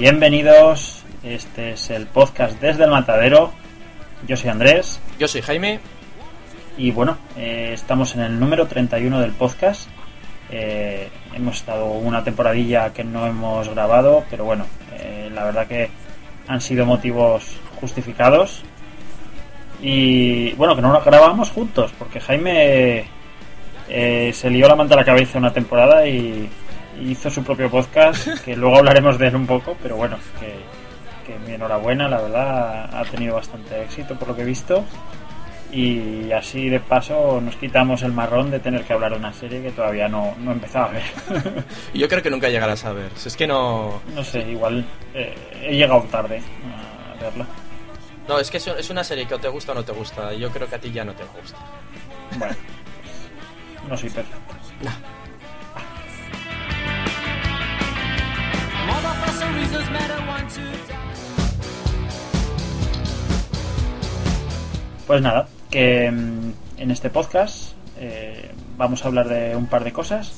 Bienvenidos, este es el podcast desde el matadero. Yo soy Andrés. Yo soy Jaime. Y bueno, eh, estamos en el número 31 del podcast. Eh, hemos estado una temporadilla que no hemos grabado, pero bueno, eh, la verdad que han sido motivos justificados. Y bueno, que no lo grabamos juntos, porque Jaime se lió la manta a la cabeza una temporada y, hizo su propio podcast, que luego hablaremos de él un poco, pero bueno, que, que mi enhorabuena, la verdad, ha tenido bastante éxito por lo que he visto. Y así de paso nos quitamos el marrón de tener que hablar de una serie que todavía no, no empezaba a ver. Yo creo que nunca llegarás a ver. Si es que no. No sé, igual eh, he llegado tarde a verla. No, es que es una serie que o te gusta o no te gusta. Yo creo que a ti ya no te gusta. Bueno, no soy perfecto. No. Pues nada, que mm, en este podcast eh, vamos a hablar de un par de cosas.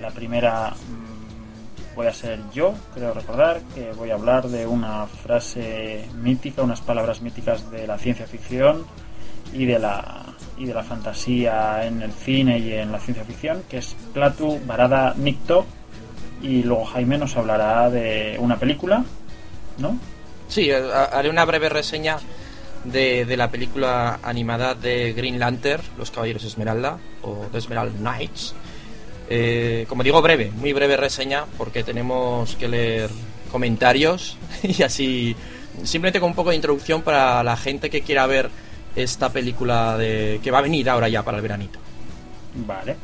La primera mm, voy a ser yo, creo recordar, que voy a hablar de una frase mítica, unas palabras míticas de la ciencia ficción y de la, y de la fantasía en el cine y en la ciencia ficción, que es Platu Barada Nicto. Y luego Jaime nos hablará de una película, ¿no? Sí, haré una breve reseña de, la película animada de Green Lantern, Los Caballeros Esmeralda, o The Esmeralda Knights. Eh, como digo, breve, muy breve reseña, porque tenemos que leer comentarios y así, simplemente con un poco de introducción para la gente que quiera ver esta película de que va a venir ahora ya para el veranito. Vale.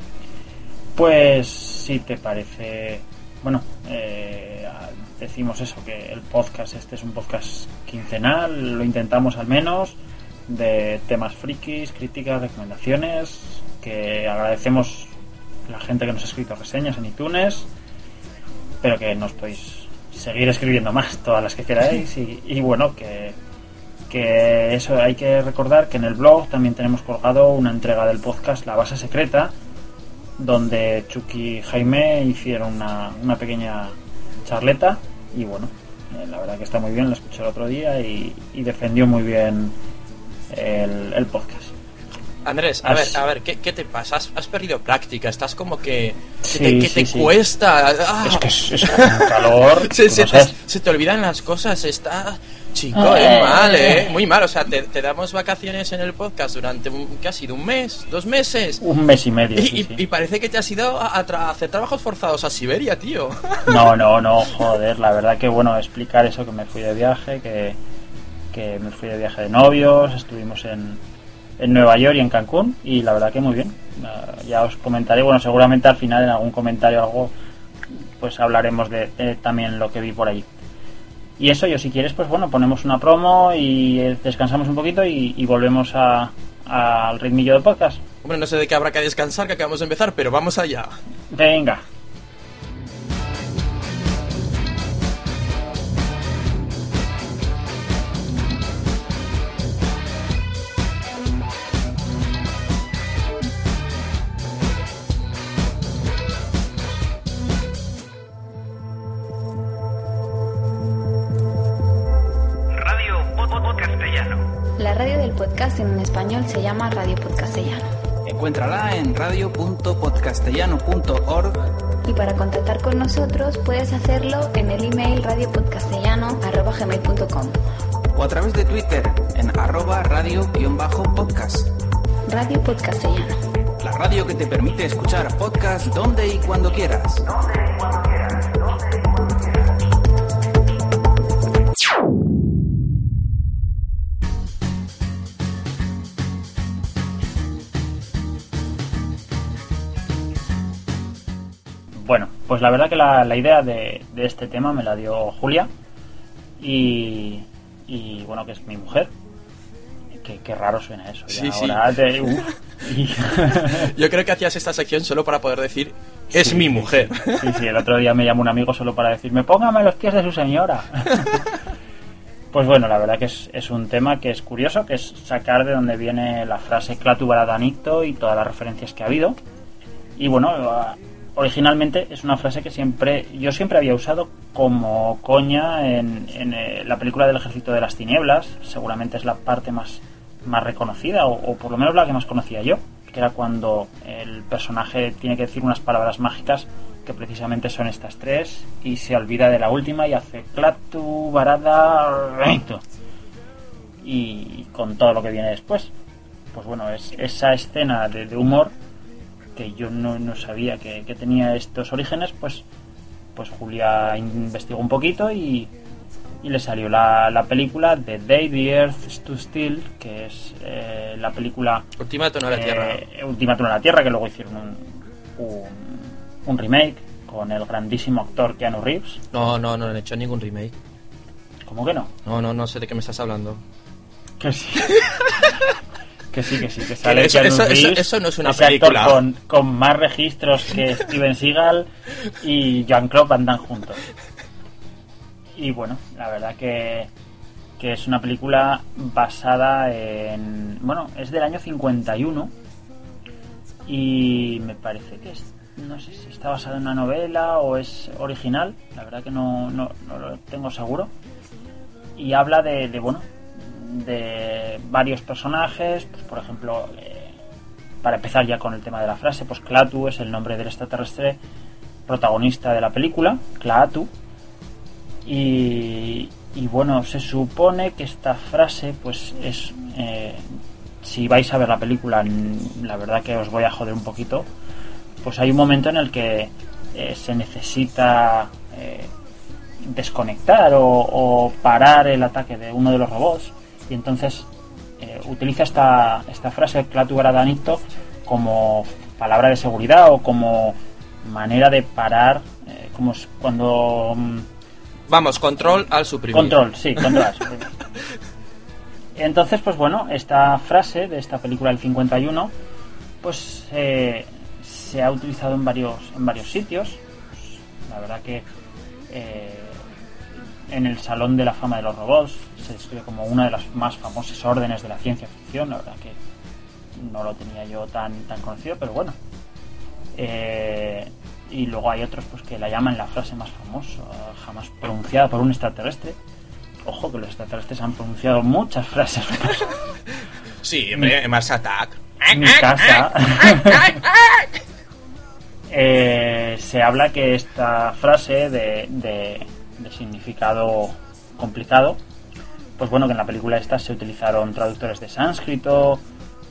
Pues si te parece, bueno, eh, decimos eso, que el podcast este es un podcast quincenal, lo intentamos al menos, de temas frikis, críticas, recomendaciones, que agradecemos la gente que nos ha escrito reseñas en iTunes, pero que nos podéis seguir escribiendo más, todas las que queráis, y, bueno, que, que eso hay que recordar que en el blog también tenemos colgado una entrega del podcast La Base Secreta, donde Chucky y Jaime hicieron una, una pequeña charleta y bueno, eh, la verdad que está muy bien, lo escuché el otro día y, defendió muy bien el, podcast. Andrés, a ver, a ver, ¿qué, te pasa? ¿Has, perdido práctica? Estás como que... que te, cuesta? Ah. Es que es, un calor... se, se, te olvidan las cosas, está... Chico, es mal, ¿eh? Muy mal. O sea, te, damos vacaciones en el podcast durante un, casi de un mes, dos meses. Un mes y medio. Y, parece que te has ido a, hacer trabajos forzados a Siberia, tío. No, no, no, joder. La verdad que, bueno, explicar eso, que me fui de viaje, que, que me fui de viaje de novios, estuvimos en, en Nueva York y en Cancún, y la verdad que muy bien. Ya os comentaré, bueno, seguramente al final en algún comentario algo, pues hablaremos de también lo que vi por allí. Y eso, yo si quieres, pues bueno, ponemos una promo y descansamos un poquito y, volvemos al ritmillo del podcast. Hombre, no sé de qué habrá que descansar, que acabamos de empezar, pero vamos allá. Venga. Te permite escuchar podcast donde y cuando quieras. Donde y cuando quieras. Donde y cuando quieras. Bueno, pues la verdad que la, idea de, este tema me la dio Julia y, bueno, que es mi mujer. Qué, raro suena eso. Yo creo que hacías esta sección solo para poder decir es mi mujer. Sí, sí, el otro día me llamó un amigo solo para decirme póngame los pies de su señora. Pues bueno, la verdad que es, un tema que es curioso, que es sacar de donde viene la frase Clatu Baradanito y todas las referencias que ha habido. Y bueno, originalmente es una frase que siempre yo siempre había usado como coña en, en, eh, la película del Ejército de las Tinieblas. Seguramente es la parte más, más reconocida, o, por lo menos la que más conocía yo, que era cuando el personaje tiene que decir unas palabras mágicas que precisamente son estas tres y se olvida de la última y hace clatu, barada, reito. Y con todo lo que viene después. Pues bueno, es esa escena de, de humor que yo no, no sabía que, que, tenía estos orígenes, pues, pues Julia investigó un poquito y, y le salió la, la, película The Day the Earth Stood Still, que es eh, la película... Ultimátum a la eh, Tierra. Ultimátum a la Tierra, que luego hicieron un, un, un, remake con el grandísimo actor Keanu Reeves. No, no, no han hecho ningún remake. ¿Cómo que no? No, no, no sé de qué me estás hablando. Que sí. que sí, que sí, que sale eso, Keanu eso, Reeves, eso, eso no es una ese película. actor con, con más registros que Steven Seagal y Jean-Claude Van Damme juntos. Y bueno, la verdad que, que es una película basada en... Bueno, es del año 51 y me parece que es... No sé si está basada en una novela o es original, la verdad que no, no, no lo tengo seguro. Y habla de, de bueno, de varios personajes, pues por ejemplo, eh, para empezar ya con el tema de la frase, pues Klaatu es el nombre del extraterrestre protagonista de la película, Klaatu, y, bueno, se supone que esta frase, pues es. Eh, si vais a ver la película, la verdad que os voy a joder un poquito. Pues hay un momento en el que eh, se necesita eh, desconectar o, o, parar el ataque de uno de los robots. Y entonces utiliza esta, esta frase, Clatu Gradanito, como palabra de seguridad o como manera de parar, como cuando. Vamos, control al suprimir. Control, sí, control al suprimir. Entonces, pues bueno, esta frase de esta película del 51, pues eh, se ha utilizado en varios, en varios sitios. La verdad que eh, en el Salón de la Fama de los Robots se describe como una de las más famosas órdenes de la ciencia ficción. La verdad que no lo tenía yo tan, tan conocido, pero bueno. Eh, y luego hay otros pues que la llaman la frase más famosa jamás pronunciada por un extraterrestre. Ojo que los extraterrestres han pronunciado muchas frases. Sí hombre, Mars Attack. mi casa. Eh, se habla que esta frase de, de, de, significado complicado pues bueno que en la película esta se utilizaron traductores de sánscrito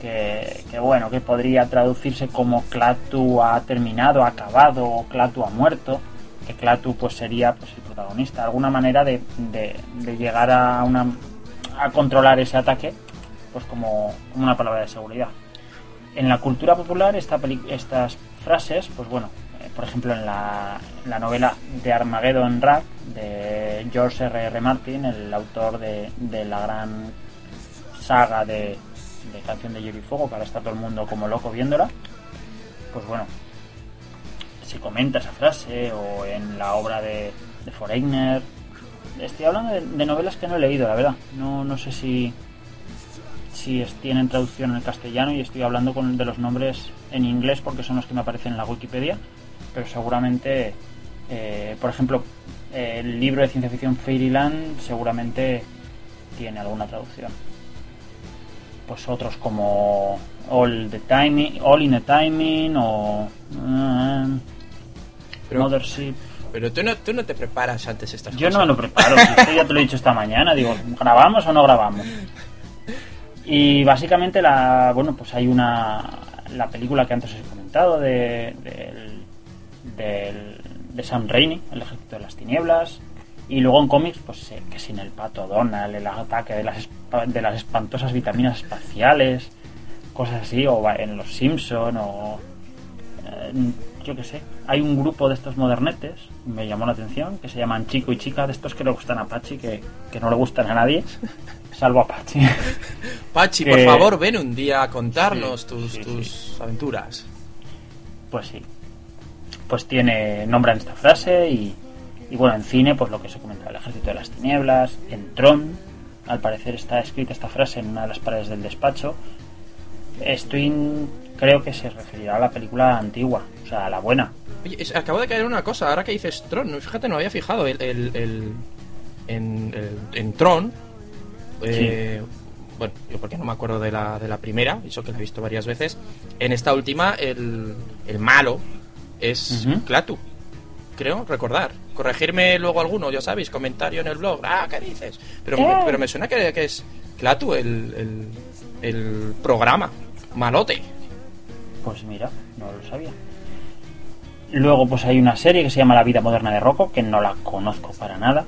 que, bueno, que podría traducirse como Clatu ha terminado, acabado, o Clatu ha muerto, que Clatu pues sería pues el protagonista, alguna manera de, de, llegar a una a controlar ese ataque, pues como, una palabra de seguridad. En la cultura popular esta estas frases, pues bueno, eh, por ejemplo en la, la, novela de Armageddon Rack de George R. R. Martin, el autor de, de la gran saga de de Canción de Hielo y Fuego, que ahora está todo el mundo como loco viéndola, pues bueno, se comenta esa frase, o en la obra de, de Foreigner. Estoy hablando de, novelas que no he leído, la verdad. No, no sé si, si tienen traducción en el castellano y estoy hablando con, de los nombres en inglés porque son los que me aparecen en la Wikipedia, pero seguramente, eh, por ejemplo, el libro de ciencia ficción Fairyland seguramente tiene alguna traducción pues otros como All the Timing, All in the Timing o uh, pero, Mothership. Pero tú no, tú no te preparas antes estas Yo cosas. no lo preparo, si ya te lo he dicho esta mañana, digo, ¿grabamos o no grabamos? Y básicamente la bueno pues hay una la película que antes os he comentado de, de, de, de Sam Raimi, El ejército de las tinieblas, y luego en cómics, pues eh, que sin el pato Donald, el ataque de las, de las espantosas vitaminas espaciales, cosas así, o en Los Simpson o eh, yo qué sé. Hay un grupo de estos modernetes, me llamó la atención, que se llaman Chico y Chica, de estos que le gustan a Pachi, que, que no le gustan a nadie, salvo a Pachi. Pachi, que... por favor, ven un día a contarnos sí, tus, sí, tus sí. aventuras. Pues sí. Pues tiene, nombran esta frase y, y bueno, en cine, pues lo que se comenta, el ejército de las tinieblas, en Tron, al parecer está escrita esta frase en una de las paredes del despacho. Estoy creo que se referirá a la película antigua, o sea, a la buena. Oye, acabo de caer una cosa, ahora que dices Tron, fíjate, no había fijado el, el- el- en, el- en Tron. eh, Bueno, yo porque no me acuerdo de la, de la primera, eso que la he visto varias veces. En esta última, el, el malo es Ujú. Clatu. Creo recordar. Corregirme luego alguno, ya sabéis, comentario en el blog. Ah, ¿qué dices? Pero, ¿Qué? pero me suena que, que es Clatu el, el, el programa. Malote. Pues mira, no lo sabía. Luego pues hay una serie que se llama La vida moderna de Rocco, que no la conozco para nada.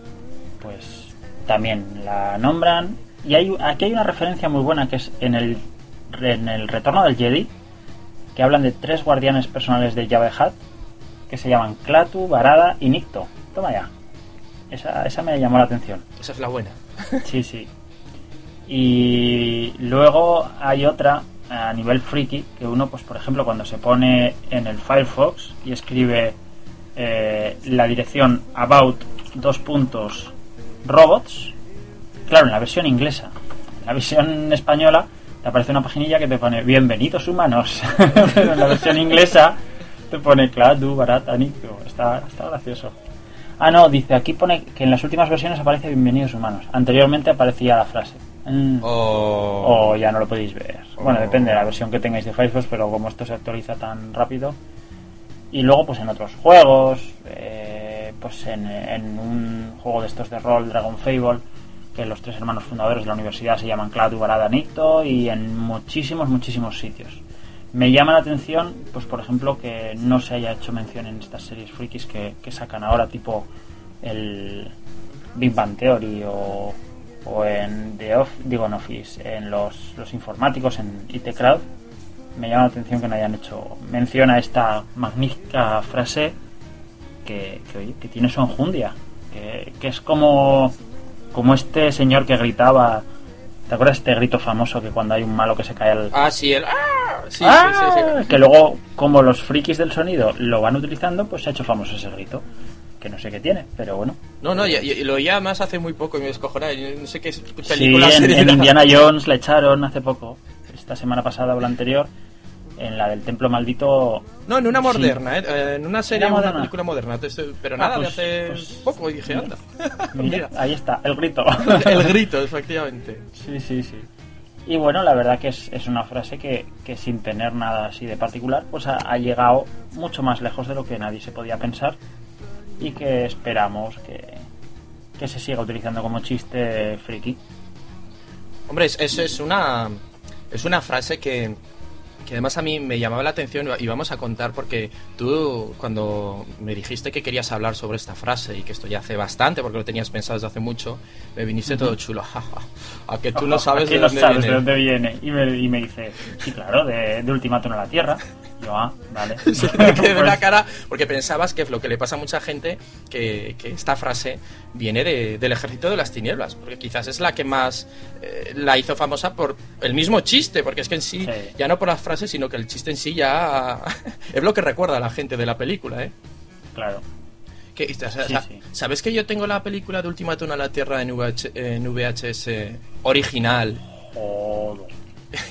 Pues también la nombran. Y hay, aquí hay una referencia muy buena que es en el, en el Retorno del Jedi, que hablan de tres guardianes personales de Jabba Hutt, que se llaman Clatu, Varada y Nicto. Toma ya. Esa, esa me llamó la atención. Esa es la buena. Sí, sí. Y luego hay otra a nivel friki que uno, pues por ejemplo, cuando se pone en el Firefox y escribe eh, la dirección about dos puntos robots, claro, en la versión inglesa, en la versión española te aparece una paginilla que te pone bienvenidos humanos, pero en la versión inglesa te pone claro, barata, Nicto. Está, está gracioso. Ah, no, dice, aquí pone que en las últimas versiones aparece bienvenidos humanos. Anteriormente aparecía la frase. Mm. O... O ya no lo podéis ver. Bueno, depende de la versión que tengáis de Firefox, pero como esto se actualiza tan rápido. Y luego, pues en otros juegos, eh, pues en, en un juego de estos de rol, Dragon Fable, que los tres hermanos fundadores de la universidad se llaman Claudio Barada Nicto, y en muchísimos, muchísimos sitios. Me llama la atención, pues por ejemplo, que no se haya hecho mención en estas series frikis que, que sacan ahora, tipo el Big Bang Theory o, o en The digo en Office, en los, informáticos, en IT Crowd. Me llama la atención que no hayan hecho mención a esta magnífica frase que, que, que tiene su enjundia, que, que es como, como este señor que gritaba. ¿Te acuerdas este grito famoso que cuando hay un malo que se cae al, Ah, sí, el... ¡Ah! Sí, ¡Ah! sí, sí, sí. Que luego, como los frikis del sonido lo van utilizando, pues se ha hecho famoso ese grito. Que no sé qué tiene, pero bueno. No, no, y, lo oía más hace muy poco y me descojonaba. y No sé qué es Sí, película en, en. Indiana Jones le echaron hace poco, esta semana pasada o la anterior, en la del Templo Maldito. No, en una moderna, ¿eh? Eh, en una serie, ¿Era una moderna? película moderna. Pero Ah, nada, pues- de hace pues- poco. Y dije, anda. Mira, ahí está, el grito. el grito, efectivamente. Sí, sí, sí. Y bueno, la verdad que es, es una frase que, que sin tener nada así de particular, pues ha, ha llegado mucho más lejos de lo que nadie se podía pensar y que esperamos que, que se siga utilizando como chiste friki. Hombre, es, es, es una es una frase que, que además a mí me llamaba la atención y vamos a contar porque tú cuando me dijiste que querías hablar sobre esta frase y que esto ya hace bastante porque lo tenías pensado desde hace mucho, me viniste todo chulo. jaja, a que tú no sabes de no dónde sabes viene. de dónde viene. Y me, y me dice, sí, claro, de, de Ultimátum a la Tierra. Y yo, ah, vale. Se me quedó Pues, la cara porque pensabas que es lo que le pasa a mucha gente que, que esta frase viene de- del ejército de las tinieblas porque quizás es la que más eh, la hizo famosa por el mismo chiste porque es que en sí, Sí. ya no por las frases sino que el chiste en sí ya es lo que recuerda a la gente de la película ¿eh? Claro. Que, o sea, Sí, o sea, sí. ¿Sabes que yo tengo la película de Ultimátum a la Tierra en, VH en VHS original? Joder.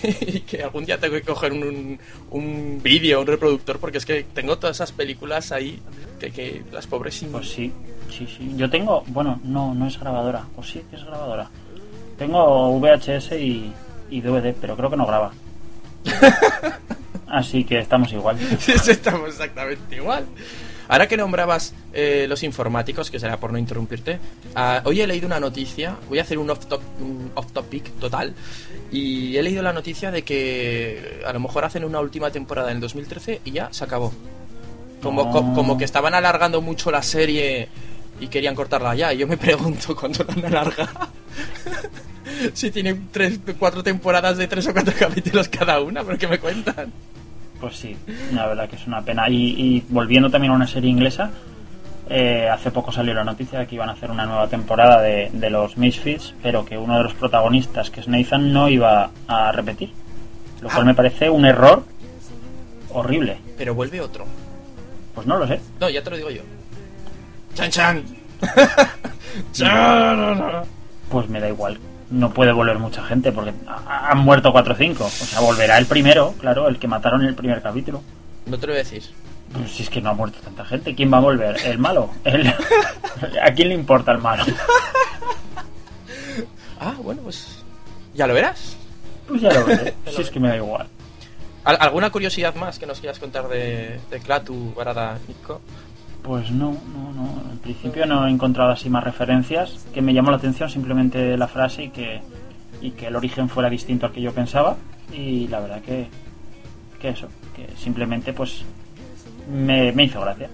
y que algún día tengo que coger un, un, un vídeo, un reproductor, porque es que tengo todas esas películas ahí que, que las pobres sin... Pues sí, sí, sí. Yo tengo, bueno, no, no es grabadora. O sí que es grabadora. Tengo VHS y, y DVD, pero creo que no graba. Así que estamos igual. Estamos exactamente igual. Ahora que nombrabas eh, los informáticos, que será por no interrumpirte, ah, hoy he leído una noticia, voy a hacer un off, top- un off total, y he leído la noticia de que a lo mejor hacen una última temporada en el 2013 y ya se acabó. Como, No. co- como que estaban alargando mucho la serie y querían cortarla ya, y yo me pregunto cuándo la alargado. si tienen tres, cuatro temporadas de tres o cuatro capítulos cada una, pero que me cuentan. Pues sí, la verdad que es una pena. Y, y volviendo también a una serie inglesa, eh, hace poco salió la noticia de que iban a hacer una nueva temporada de, de los Misfits, pero que uno de los protagonistas, que es Nathan, no iba a repetir. Lo cual Ah. me parece un error horrible. Pero vuelve otro. Pues no lo sé. No, ya te lo digo yo. ¡Chan, chan! ¡Chan! Pues me da igual. no puede volver mucha gente porque ha- han muerto 4 o 5. O sea, volverá el primero, claro, el que mataron en el primer capítulo. No te lo decís. Pues si es que no ha muerto tanta gente, ¿quién va a volver? ¿El malo? El- ¿A quién le importa el malo? Ah, bueno, pues ya lo verás. Pues ya lo veré. Si es que me da igual. ¿Al- ¿Alguna curiosidad más que nos quieras contar de, de Klaatu, Barada, Nico? Pues no, no, no. En principio no he encontrado así más referencias. Que me llamó la atención simplemente la frase y que, y que el origen fuera distinto al que yo pensaba. Y la verdad que, que eso, que simplemente pues me, me hizo gracia.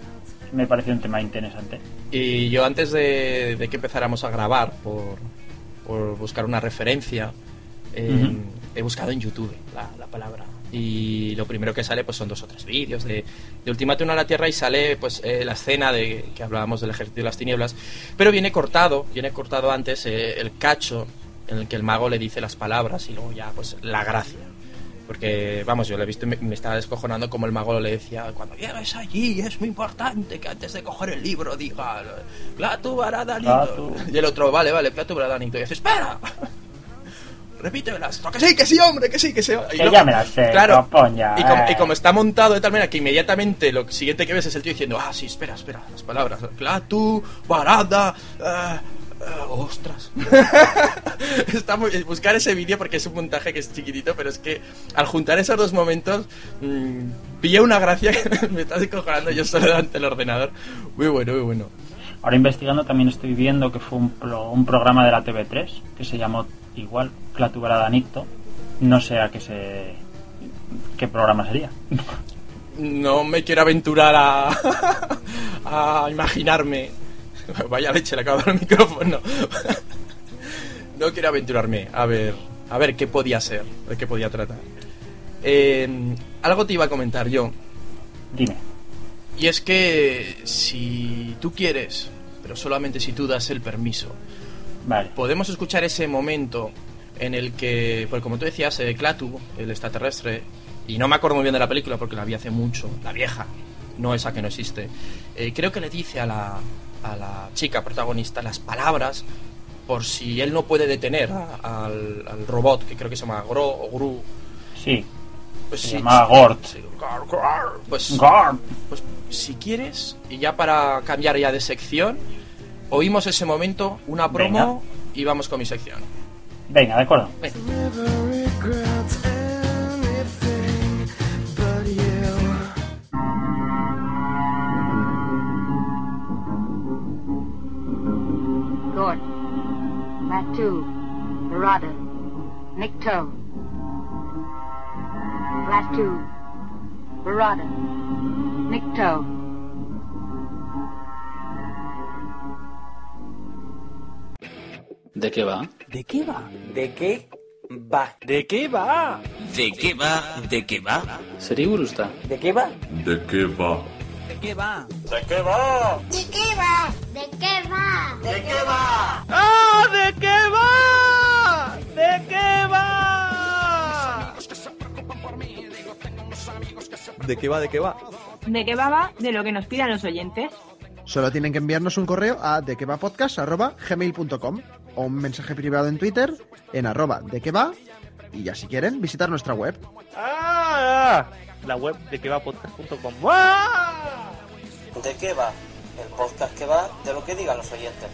Me pareció un tema interesante. Y yo antes de, de que empezáramos a grabar, por, por buscar una referencia, eh, he buscado en YouTube la, la palabra. Y lo primero que sale pues son dos o tres vídeos de, de Ultimátum a la Tierra y sale pues eh, la escena de que hablábamos del ejército de las tinieblas. Pero viene cortado, viene cortado antes eh, el cacho en el que el mago le dice las palabras y luego ya pues la gracia. Porque, vamos, yo lo he visto y me, me estaba descojonando como el mago le decía, cuando llegues allí es muy importante que antes de coger el libro diga, Platu Baradanito. Y el otro, vale, vale, Platu Baradanito. Y dice, espera, repítemelas. Que sí, que sí, hombre, que sí, que sí. Y Que ya me las sé, Claro. y, como, eh. y como está montado de tal manera que inmediatamente lo siguiente que ves es el tío diciendo, ah, sí, espera, espera, las palabras. Platu, Barada, eh, eh, ostras. Está muy, buscar ese vídeo porque es un montaje que es chiquitito, pero es que al juntar esos dos momentos mmm, pillé una gracia que me está descojonando yo solo delante del ordenador. Muy bueno, muy bueno. Ahora investigando también estoy viendo que fue un, pro- un programa de la TV3 que se llamó igual Clatubrada Nicto. No sé a qué se qué programa sería. No me quiero aventurar a, a imaginarme. Vaya leche, le acabo de dar el micrófono. No quiero aventurarme a ver, a ver qué podía ser, de qué podía tratar. Eh, algo te iba a comentar yo, Dime. y es que si tú quieres, pero solamente si tú das el permiso, Vale. podemos escuchar ese momento en el que, pues como tú decías, eh, Klaatu, el extraterrestre, y no me acuerdo muy bien de la película porque la vi hace mucho, la vieja, no esa que no existe, eh, creo que le dice a la, a la chica protagonista las palabras por si él no puede detener a- al, al robot, que creo que se llama Gro o Gru. Sí. Pues Se sí, sí, Gort. sí, Gar- Gar. Pues, Gord. pues si quieres, y ya para cambiar ya de sección, oímos ese momento, una promo y vamos con mi sección. Venga, de acuerdo. Venga. Gort, Latu, Barada, Nikto. Latu, Barada, Nikto. ¿De qué va? ¿De qué va? ¿De qué va? ¿De qué va? ¿De qué va? ¿De qué va? Seri gurusta. ¿De qué va? ¿De qué va? ¿De qué va? ¿De qué va? ¿De qué va? ¿De qué va? ¿De qué va? ¡Ah! ¿De qué va? ¿De qué va? ¿De qué va? ¿De qué va? ¿De qué va? Va de lo que nos pidan los oyentes. Solo tienen que enviarnos un correo a dequevapodcast.gmail.com o un mensaje privado en Twitter en arroba de que va y ya si quieren visitar nuestra web. ¡Ah! La web de que va podcast.com. ¡Ah! ¿De qué va? El podcast que va de lo que digan los oyentes.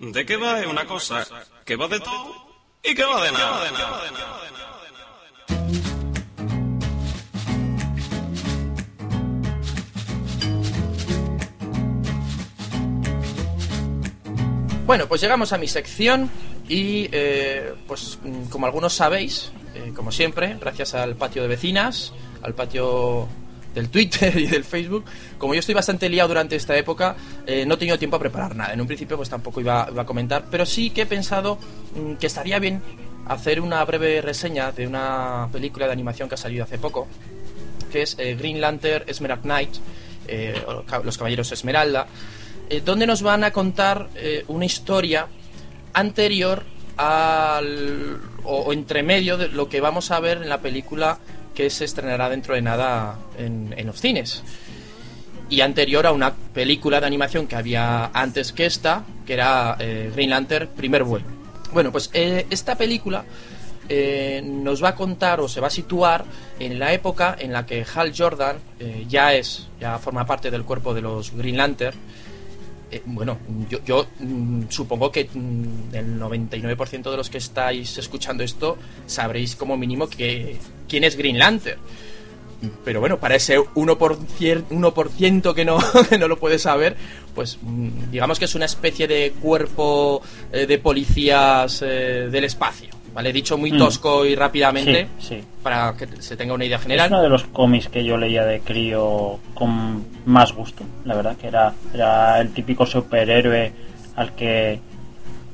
¿De qué va? Es una cosa que va de todo y que va de nada. Bueno, pues llegamos a mi sección y eh, pues como algunos sabéis, eh, como siempre, gracias al patio de vecinas, al patio del Twitter y del Facebook, como yo estoy bastante liado durante esta época, eh, no he tenido tiempo a preparar nada. En un principio pues tampoco iba, a comentar, pero sí que he pensado mm, que estaría bien hacer una breve reseña de una película de animación que ha salido hace poco, que es eh, Green Lantern Esmeralda Knight, eh, Los Caballeros Esmeralda, donde nos van a contar una historia anterior al o, o entre medio de lo que vamos a ver en la película que se estrenará dentro de nada en, los cines y anterior a una película de animación que había antes que esta, que era eh, Green Lantern Primer Vuelo. Bueno, pues eh, esta película eh, nos va a contar o se va a situar en la época en la que Hal Jordan ya es, ya forma parte del cuerpo de los Green Lantern. Eh, bueno, yo, mm, supongo que mm, el 99% de los que estáis escuchando esto sabréis como mínimo que quién es Green Lantern. Pero bueno, para ese 1%, 1 que, no, que no lo puede saber, pues mm, digamos que es una especie de cuerpo eh, de policías eh, del espacio. ¿Vale? Dicho muy Mm. tosco y rápidamente, Sí, sí. para que se tenga una idea Es general. uno de los cómics que yo leía de crío con más gusto, la verdad, que era, era el típico superhéroe al que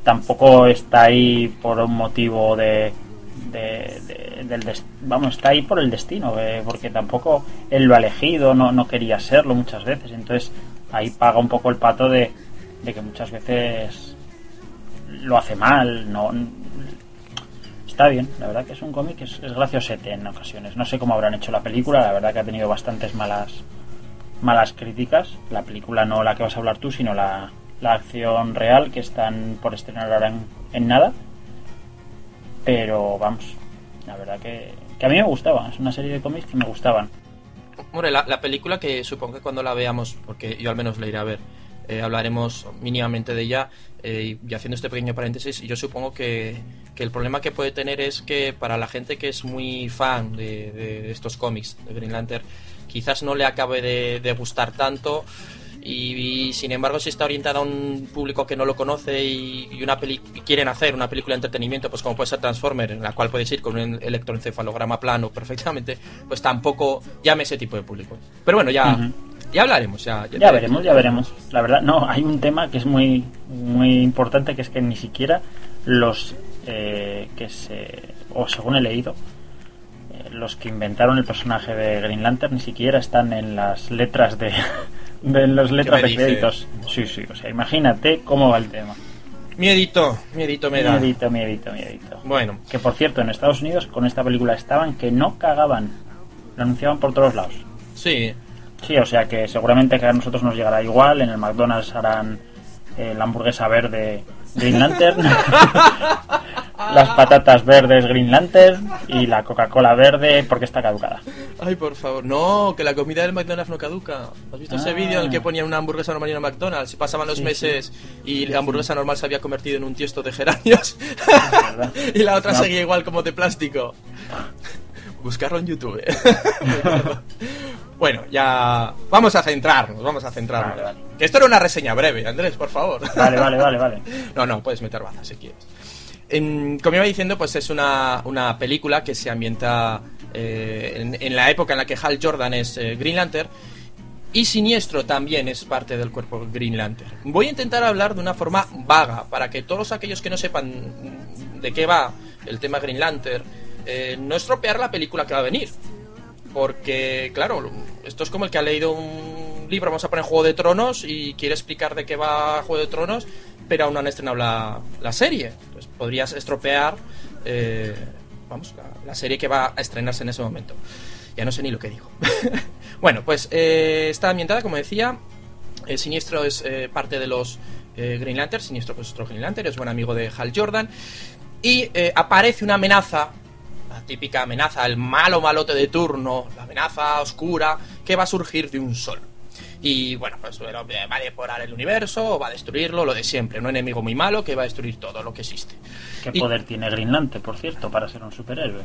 tampoco está ahí por un motivo de, de- de- del des- vamos está ahí por el destino eh, porque tampoco él lo ha elegido no, no quería serlo muchas veces entonces ahí paga un poco el pato de, de que muchas veces lo hace mal no está bien la verdad que es un cómic que es, es graciosete en ocasiones. No sé cómo habrán hecho la película la verdad que ha tenido bastantes malas malas críticas. La película no la que vas a hablar tú sino la, la acción real que están por estrenar ahora en, nada. Pero vamos la verdad que, que a mí me gustaba es una serie de cómics que me gustaban. Hombre, la, la película que supongo que cuando la veamos, porque yo al menos la iré a ver, eh, hablaremos mínimamente de ella. eh, y haciendo este pequeño paréntesis, yo supongo que, que el problema que puede tener es que para la gente que es muy fan de, de estos cómics de Green Lantern, quizás no le acabe de, de gustar tanto. Y, y, sin embargo, si está orientada a un público que no lo conoce y, y una peli y quieren hacer una película de entretenimiento, pues como puede ser Transformer, en la cual puedes ir con un electroencefalograma plano perfectamente, pues tampoco llame ese tipo de público. Pero bueno, ya, ya hablaremos. Ya, ya veremos ya veremos la verdad no hay un tema que es muy muy importante que es que ni siquiera los eh, que se o según he leído eh, los que inventaron el personaje de Green Lantern ni siquiera están en las letras de, de las letras de créditos. Sí sí o sea imagínate cómo va el tema. Miedito, miedito me da. miedito miedito miedito. Bueno, que por cierto en Estados Unidos con esta película estaban que no cagaban. Lo anunciaban por todos lados. Sí. Sí, o sea que seguramente que a nosotros nos llegará igual. En el McDonald's harán eh, la hamburguesa verde Green Lantern, las patatas verdes Green Lantern y la Coca-Cola verde porque está caducada. Ay, por favor. No, que la comida del McDonald's no caduca. ¿Has visto ese Ah. vídeo en el que ponían una hamburguesa normal en un McDonald's? Y pasaban los Sí, meses y la hamburguesa normal se había convertido en un tiesto de geranios. y la otra No. seguía igual como de plástico. Buscarlo en YouTube. bueno, ya vamos a centrarnos, vamos a centrarnos. Vale, vale. Que esto era una reseña breve, Andrés, por favor. Vale, vale, vale, vale. No, no, puedes meter baza si quieres. En- como iba diciendo, pues es una, una película que se ambienta eh, en, la época en la que Hal Jordan es eh, Green Lantern y Siniestro también es parte del cuerpo Green Lantern. Voy a intentar hablar de una forma vaga para que todos aquellos que no sepan de qué va el tema Green Lantern eh, no estropear la película que va a venir. Porque, claro, esto es como el que ha leído un libro, vamos a poner Juego de Tronos, y quiere explicar de qué va Juego de Tronos, pero aún no han estrenado la, la serie. Pues podrías estropear, eh, vamos, la, la serie que va a estrenarse en ese momento. Ya no sé ni lo que digo. bueno, pues eh, está ambientada, como decía, eh, Siniestro es eh, parte de los Green Lantern, Siniestro pues es otro Green Lantern, es buen amigo de Hal Jordan, y aparece una amenaza la típica amenaza, el malo malote de turno, la amenaza oscura que va a surgir de un sol. Y bueno, pues va a depurar el universo, va a destruirlo, lo de siempre, un enemigo muy malo que va a destruir todo lo que existe. ¿Qué Y- poder tiene Green Lantern, por cierto, para ser un superhéroe?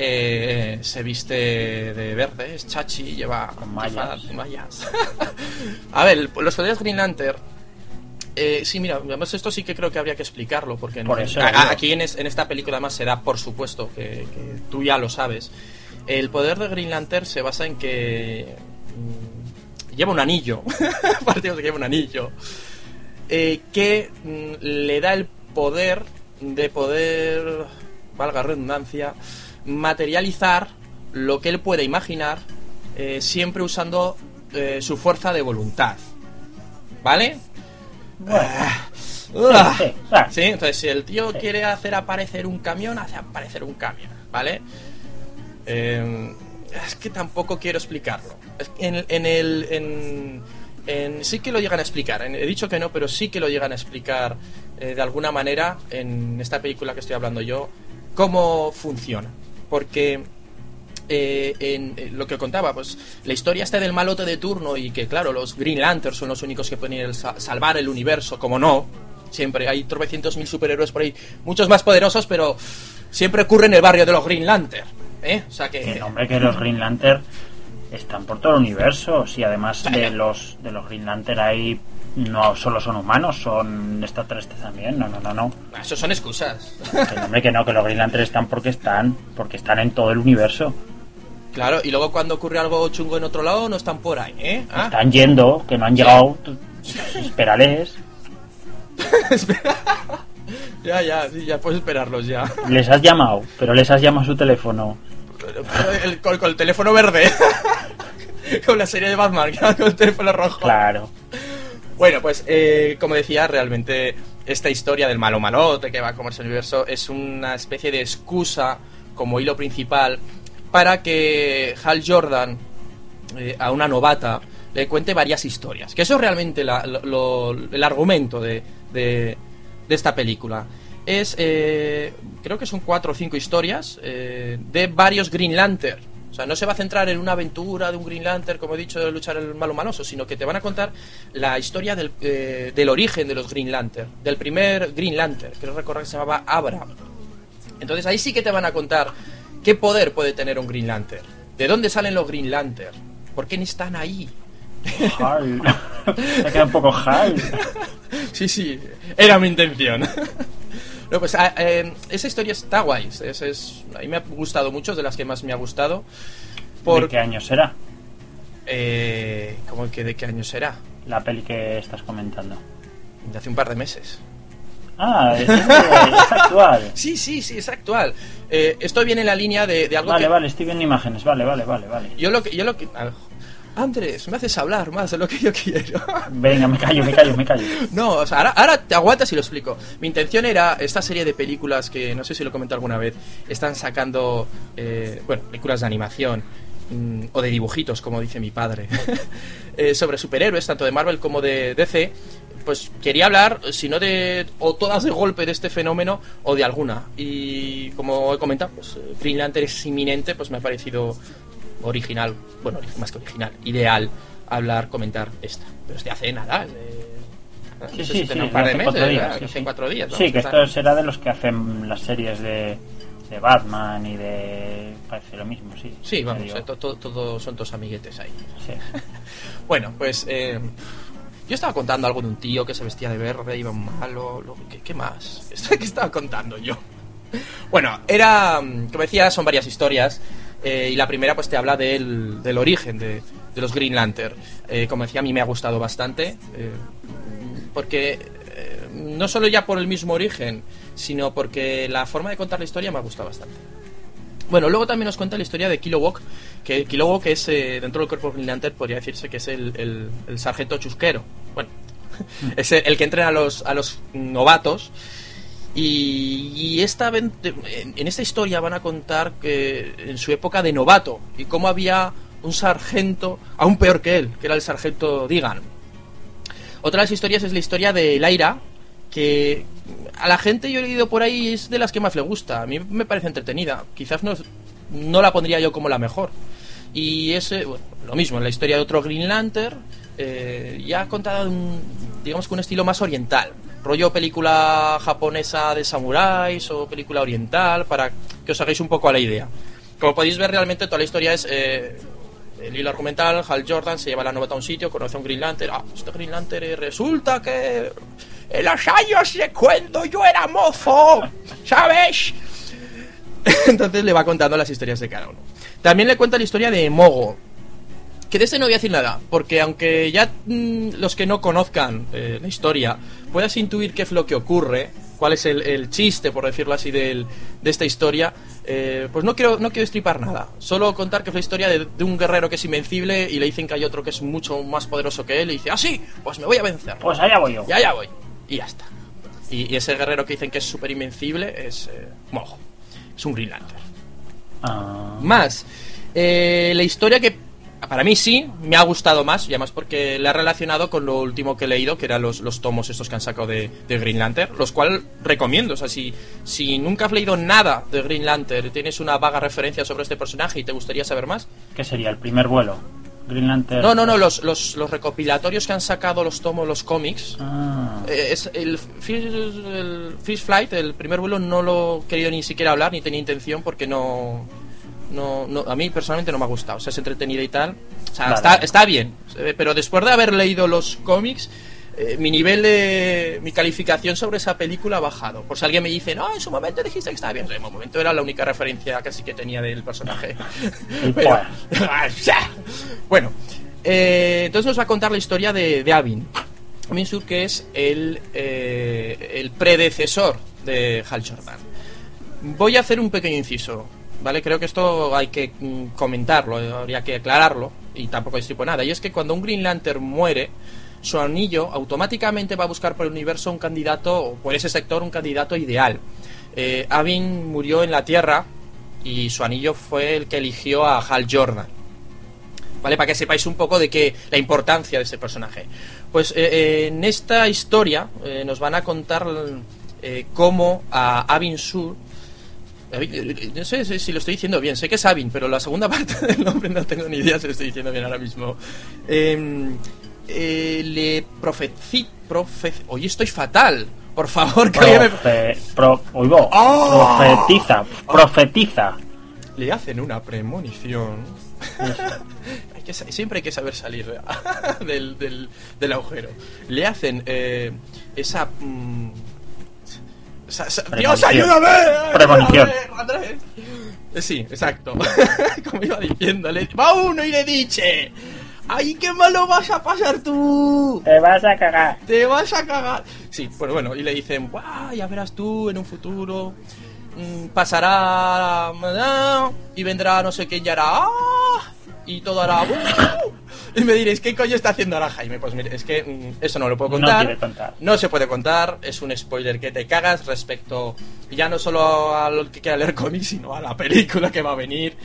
Eh, se viste de verde, es chachi, lleva Con mallas. mallas. a ver, los poderes Green Lantern. Eh, sí, mira, además esto sí que creo que habría que explicarlo, porque en- Por a- a- aquí en, es- en esta película además se da, por supuesto, que, que tú ya lo sabes. El poder de Green Lantern se basa en que lleva un anillo, partidos de que lleva un anillo, eh, que mm, le da el poder de poder, valga redundancia, materializar lo que él puede imaginar, eh, siempre usando eh, su fuerza de voluntad. ¿Vale? Ah, sí, ah. sí, entonces si el tío quiere hacer aparecer un camión, hace aparecer un camión, ¿vale? Eh, es que tampoco quiero explicarlo. En, en el. En, en- sí que lo llegan a explicar. He dicho que no, pero sí que lo llegan a explicar eh, de alguna manera en esta película que estoy hablando yo. Cómo funciona. Porque. eh, en, en lo que contaba, pues la historia está del malote de turno y que, claro, los Green Lanterns son los únicos que pueden salvar el universo, como no. Siempre hay tropecientos mil superhéroes por ahí, muchos más poderosos, pero siempre ocurre en el barrio de los Green Lanterns. ¿Eh? O sea que. Que, hombre, que los Green Lantern están por todo el universo. Y además de los, de los Green Lantern hay. No solo son humanos, son extraterrestres también. No, no, no, no. Eso son excusas. Que, hombre, que no, que los Green Lantern están porque están. Porque están en todo el universo. Claro, y luego cuando ocurre algo chungo en otro lado, no están por ahí, ¿eh? Ah, Están yendo, que no han llegado. Espérales. Ya, ya, sí, ya puedes esperarlos ya. Les has llamado, pero les has llamado a su teléfono. El- con, con el teléfono verde. con la serie de Batman, con el teléfono rojo. Claro. Bueno, pues eh, como decía, realmente esta historia del malo malote que va a comerse el universo es una especie de excusa como hilo principal para que Hal Jordan eh, a una novata le cuente varias historias. Que eso es realmente la- lo- lo- el argumento de, de- de esta película. Es, eh, creo que son cuatro o cinco historias eh, de varios Green Lantern. O sea, no se va a centrar en una aventura de un Green Lantern, como he dicho, de luchar el malo maloso, sino que te van a contar la historia del, eh, del origen de los Green Lantern, del primer Green Lantern, creo recordar que se llamaba Abra. Entonces ahí sí que te van a contar qué poder puede tener un Green Lantern, de dónde salen los Green Lantern, por qué están ahí. Hal. Se queda un poco Hal. Sí, sí, era mi intención. No, pues ah, eh, esa historia está guay. Es, es- a mí me ha gustado mucho, es de las que más me ha gustado. Por, ¿De qué año será? Eh, ¿Cómo que de qué año será? La peli que estás comentando. De hace un par de meses. Ah, es, es- es actual. Sí, sí, sí, es actual. Eh, esto viene en la línea de, de algo Vale, que... vale, estoy viendo imágenes. Vale, vale, vale, vale. Yo lo que... Yo lo que Andrés, me haces hablar más de lo que yo quiero. Venga, me callo, me callo, me callo. No, o sea, ahora, ahora te aguantas y lo explico. Mi intención era esta serie de películas que no sé si lo comenté alguna vez. Están sacando, eh, bueno, películas de animación mm, o de dibujitos, como dice mi padre, eh, sobre superhéroes, tanto de Marvel como de DC. Pues quería hablar, si no de o todas de golpe de este fenómeno o de alguna. Y como he comentado, pues Green Lantern es inminente, pues me ha parecido original, bueno, más que original, ideal hablar, comentar esta. Pero es de hace nada, de, Sí, sí, sí, un par de meses, cuatro días, ¿verdad? sí, cuatro días. Sí, que esto será de los que hacen las series de, de Batman y de... Parece lo mismo, sí. Sí, vamos, eh, todo- son todos amiguetes ahí. Sí. Bueno, pues eh, yo estaba contando algo de un tío que se vestía de verde, iba malo, lo- ¿qué, qué más? ¿Qué estaba contando yo? Bueno, era, como decía, son varias historias. Eh, y la primera pues te habla del, del origen de, de los Green Lantern. Eh, como decía, a mí me ha gustado bastante. eh, porque no solo ya por el mismo origen, sino porque la forma de contar la historia me ha gustado bastante. Bueno, luego también nos cuenta la historia de Kilowog, que Kilowog es, dentro del cuerpo Green Lantern, podría decirse que es el, el- sargento chusquero. Bueno, es el, el que entrena a los, a los novatos. Y, esta, en, esta historia van a contar que en su época de novato y cómo había un sargento aún peor que él, que era el sargento Digan. Otra de las historias es la historia de Laira, que a la gente yo he leído por ahí es de las que más le gusta. A mí me parece entretenida. Quizás no, no la pondría yo como la mejor. Y es eh, lo mismo, la historia de otro Green Lantern, eh, ya contada digamos que un estilo más oriental. Rollo película japonesa de samuráis o película oriental, para que os hagáis un poco a la idea. Como podéis ver, realmente toda la historia es eh, el hilo argumental. Hal Jordan se lleva la novata a un sitio, conoce a un Green Lantern. Ah, este Green Lantern resulta que en los años de cuando yo era mozo, ¿sabes? Entonces le va contando las historias de cada uno. También le cuenta la historia de Mogo. Que de este no voy a decir nada, porque aunque ya mm, los que no conozcan eh, la historia puedas intuir qué es lo que ocurre, cuál es el, el chiste, por decirlo así, del- de esta historia, eh, pues no quiero, no quiero estripar nada. Solo contar que es la historia de, de un guerrero que es invencible y le dicen que hay otro que es mucho más poderoso que él y dice, ah, sí, pues me voy a vencer. Pues allá voy yo. Y allá voy. Y ya está. Y, y ese guerrero que dicen que es súper invencible es eh, Mojo. Es un Green Lantern. Ah, Más, eh, la historia que para mí sí me ha gustado más, y además porque la he relacionado con lo último que he leído, que eran los, los tomos estos que han sacado de, de Green Lantern, los cuales recomiendo. O sea, si, si nunca has leído nada de Green Lantern, tienes una vaga referencia sobre este personaje y te gustaría saber más, ¿Qué sería? ¿El primer vuelo? Green Lantern. no, no, no, los, los, los recopilatorios que han sacado los tomos, los cómics. Ah, eh, es el Fish Flight, el primer vuelo, no lo he querido ni siquiera hablar, ni tenía intención porque no, no, no- a mí personalmente no me ha gustado. O sea, es entretenida y tal. O sea, Vale. está, está bien. eh, Pero después de haber leído los cómics, eh, mi nivel de. mi calificación sobre esa película ha bajado. Por si alguien me dice, no, en su momento dijiste que estaba bien. En su momento era la única referencia casi que tenía del personaje. Pero- bueno, eh, entonces nos va a contar la historia de, de Avin. Avin Sur, que es el, eh, el predecesor de Hal Jordan. Voy a hacer un pequeño inciso, ¿vale? Creo que esto hay que mm, comentarlo, eh, habría que aclararlo, y tampoco destripo nada. Y es que cuando un Green Lantern muere, su anillo automáticamente va a buscar por el universo un candidato, o por ese sector un candidato ideal. Eh, Avin murió en la Tierra y su anillo fue el que eligió a Hal Jordan. ¿Vale? Para que sepáis un poco de que la importancia de ese personaje. Pues eh, eh, en esta historia nos van a contar cómo a Avin Sur. Avin- eh, No sé si lo estoy diciendo bien, sé que es Avin, pero la segunda parte del nombre no tengo ni idea si lo estoy diciendo bien ahora mismo. Eh, eh, le profeci, profe- Hoy estoy fatal. Por favor, que me- profe, pro, oigo, ¡Oh! profetiza, profetiza. le hacen una premonición. Hay que sa- siempre hay que saber salir del, del- del agujero. Le hacen eh, esa, mm, ¡Dios, ayúdame! Premonición. Sí, exacto. Como iba diciéndole, va uno y le dice, ¡ay, qué malo vas a pasar tú! Te vas a cagar. Te vas a cagar. Sí, bueno, bueno, y le dicen, guau, ya verás tú en un futuro. mm, pasará y vendrá no sé quién y hará ah, y todo hará "Uh". y me diréis qué coño está haciendo ahora Jaime pues mire es que mm, eso no lo puedo No contar quiere contar. no se puede contar es un spoiler que te cagas respecto ya no solo a lo que quiera leer cómics sino a la película que va a venir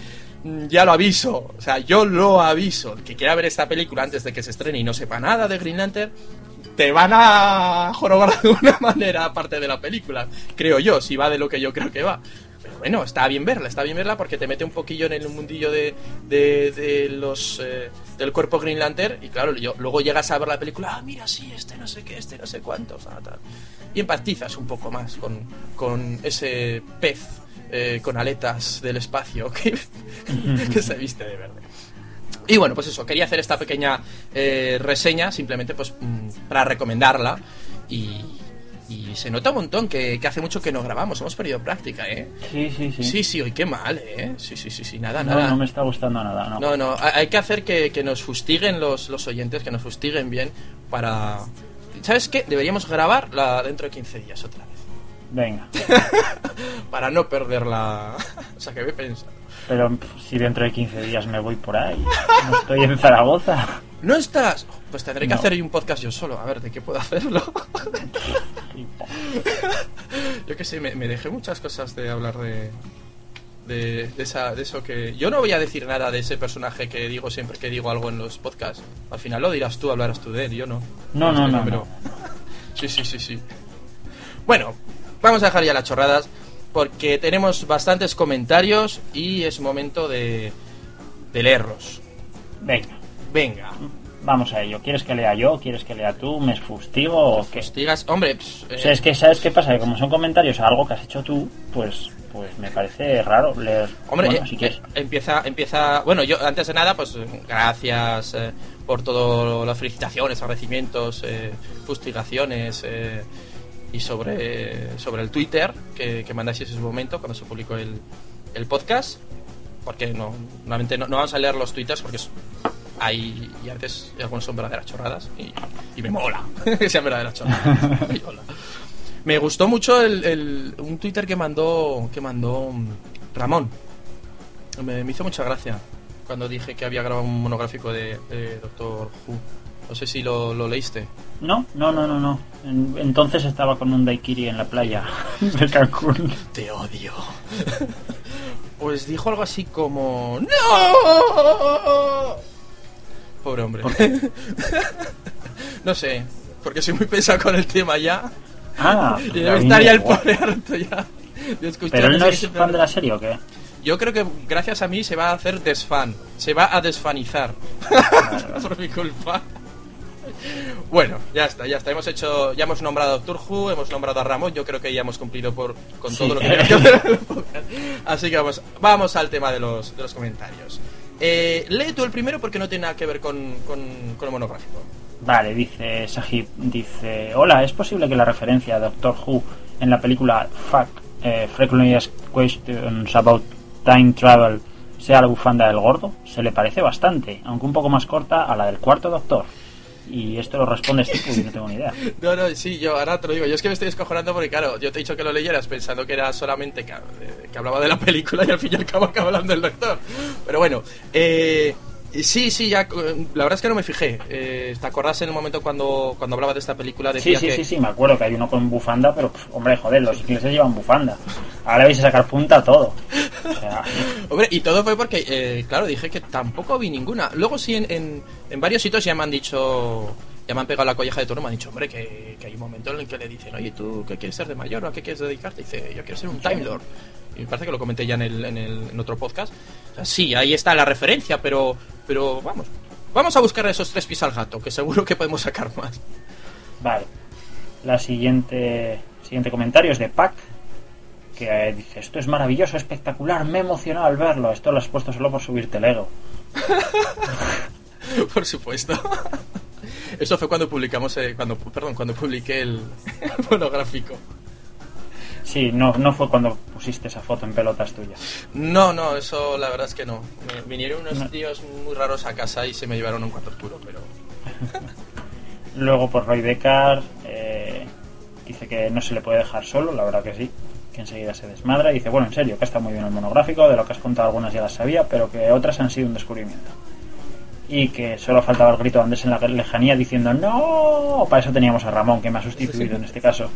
Mm, ya lo aviso, o sea, yo lo aviso. El que quiera ver esta película antes de que se estrene y no sepa nada de Green Lantern, te van a jorobar de una manera aparte de la película, creo yo, si va de lo que yo creo que va. Pero bueno, está bien verla, está bien verla porque te mete un poquillo en el mundillo de, de, los eh, del cuerpo Green Lantern y claro, luego llegas a ver la película, ah, mira, sí, este no sé qué, este no sé cuántos, tal. y empatizas un poco más con, con ese pez eh, con aletas del espacio que, que se viste de verde. Y bueno, pues eso, quería hacer esta pequeña eh, reseña simplemente pues mm, para recomendarla y, y se nota un montón que, que hace mucho que no grabamos, hemos perdido práctica, ¿eh? Sí, sí, sí. Sí, sí, hoy qué mal, ¿eh? Sí, sí, sí, sí, nada, No, nada. no me está gustando nada, no. No, no, ha- hay que hacer que, que nos fustiguen los, los oyentes, que nos fustiguen bien para... ¿Sabes qué? Deberíamos grabarla dentro de 15 días otra vez. Venga. Para no perder la... o sea, que voy pensando. Pero si dentro de 15 días me voy por ahí, no estoy en Zaragoza. ¿No estás? Pues tendré que No. hacer un podcast yo solo. A ver, ¿de qué puedo hacerlo? yo que sé, me, me dejé muchas cosas de hablar de... De, de esa, de eso que... Yo no voy a decir nada de ese personaje que digo siempre que digo algo en los podcasts. Al final lo dirás tú, hablarás tú de él, yo no. No, no, no, pero- Sí, sí, sí, sí. Bueno, vamos a dejar ya las chorradas porque tenemos bastantes comentarios y es momento de, de leerlos. Venga, Venga. vamos a ello. ¿Quieres que lea yo? ¿Quieres que lea tú? ¿Me fustigo o qué? Digas, hombre, pues, O sea, es que ¿sabes qué pasa? Que como son comentarios a algo que has hecho tú, pues pues me parece raro leer. Hombre, Bueno, eh, si quieres. eh, empieza, empieza. Bueno, yo antes de nada, pues gracias eh, por todas las felicitaciones, agradecimientos, eh, fustigaciones eh, y sobre, sobre el Twitter que, que mandáis en ese momento cuando se publicó el, el podcast. Porque no, normalmente no, no vamos a leer los twitters porque hay y a veces algunos son verdaderas chorradas y, y me mola que sean verdaderas chorradas. Me gustó mucho el, el- un Twitter que mandó que mandó mm, Ramón. Me, me hizo mucha gracia cuando dije que había grabado un monográfico de, de Doctor Who. No sé si lo, lo leíste. No, no, no, no, no. En- Entonces estaba con un daiquiri en la playa de Cancún. Te odio. Pues dijo algo así como... ¡No! Pobre hombre. no sé, porque soy muy pesado con el tema ya. Ah, y pues debe a mí estar me ya da el pobre harto ya. Pero él no es fan de la serie o qué? Yo creo que gracias a mí se va a hacer desfan. Se va a desfanizar. Por mi culpa. Bueno, ya está, ya está. Hemos hecho, ya hemos nombrado a Doctor Who, hemos nombrado a Ramón. Yo creo que ya hemos cumplido por, con Sí. todo lo que tenía que hacer. Así que vamos, vamos al tema de los, de los comentarios. Eh, lee tú el primero porque no tiene nada que ver con, con, con el monográfico. Vale, dice Sahib, dice, hola, ¿es posible que la referencia a Doctor Who en la película Fuck, eh, Frequently Asked Questions About Time Travel sea la bufanda del gordo? Se le parece bastante, aunque un poco más corta a la del cuarto Doctor. Y esto lo responde Steve y no tengo ni idea. No, no, sí, yo ahora te lo digo. Yo es que me estoy descojonando porque, claro, yo te he dicho que lo leyeras pensando que era solamente que, eh, hablaba de la película y al fin y al cabo acaba hablando del doctor. Pero bueno, eh, sí, sí, ya, eh, la verdad es que no me fijé. Eh, ¿Te acordás en el momento cuando, cuando hablaba de esta película? Sí, sí, que, sí, sí, me acuerdo que hay uno con bufanda, pero pff, hombre, joder, los ingleses llevan bufanda. Ahora vais a sacar punta a todo. O sea, Hombre, y todo fue porque, eh, claro, dije que tampoco vi ninguna. Luego sí, en, en, en varios sitios ya me han dicho, ya me han pegado la colleja de turno, me han dicho, hombre, que, que hay un momento en el que le dicen, oye, ¿tú qué quieres ser de mayor o a qué quieres dedicarte? Y dice, yo quiero ser un Time Lord. Y me parece que lo comenté ya en, el, en, el, en otro podcast. O sea, sí, ahí está la referencia, pero, pero vamos, vamos a buscar esos tres pies al gato, que seguro que podemos sacar más. Vale. La siguiente, siguiente comentario es de Pac, que eh, dice, esto es maravilloso, espectacular, me he emocionado al verlo. Esto lo has puesto solo por subirte el ego. Por supuesto. Eso fue cuando publicamos, eh, cuando, perdón, cuando publiqué el, monográfico. Sí, no, no fue cuando pusiste esa foto en pelotas tuyas. No, no, eso la verdad es que no. Me vinieron unos No. tíos muy raros a casa y se me llevaron a un cuarto oscuro, pero... Luego por Roy Decar eh, dice que no se le puede dejar solo, la verdad que sí, que enseguida se desmadra y dice, bueno, en serio, que está muy bien el monográfico, de lo que has contado algunas ya las sabía, pero que otras han sido un descubrimiento. Y que solo faltaba el grito de Andrés en la lejanía diciendo, no, para eso teníamos a Ramón, que me ha sustituido en este caso.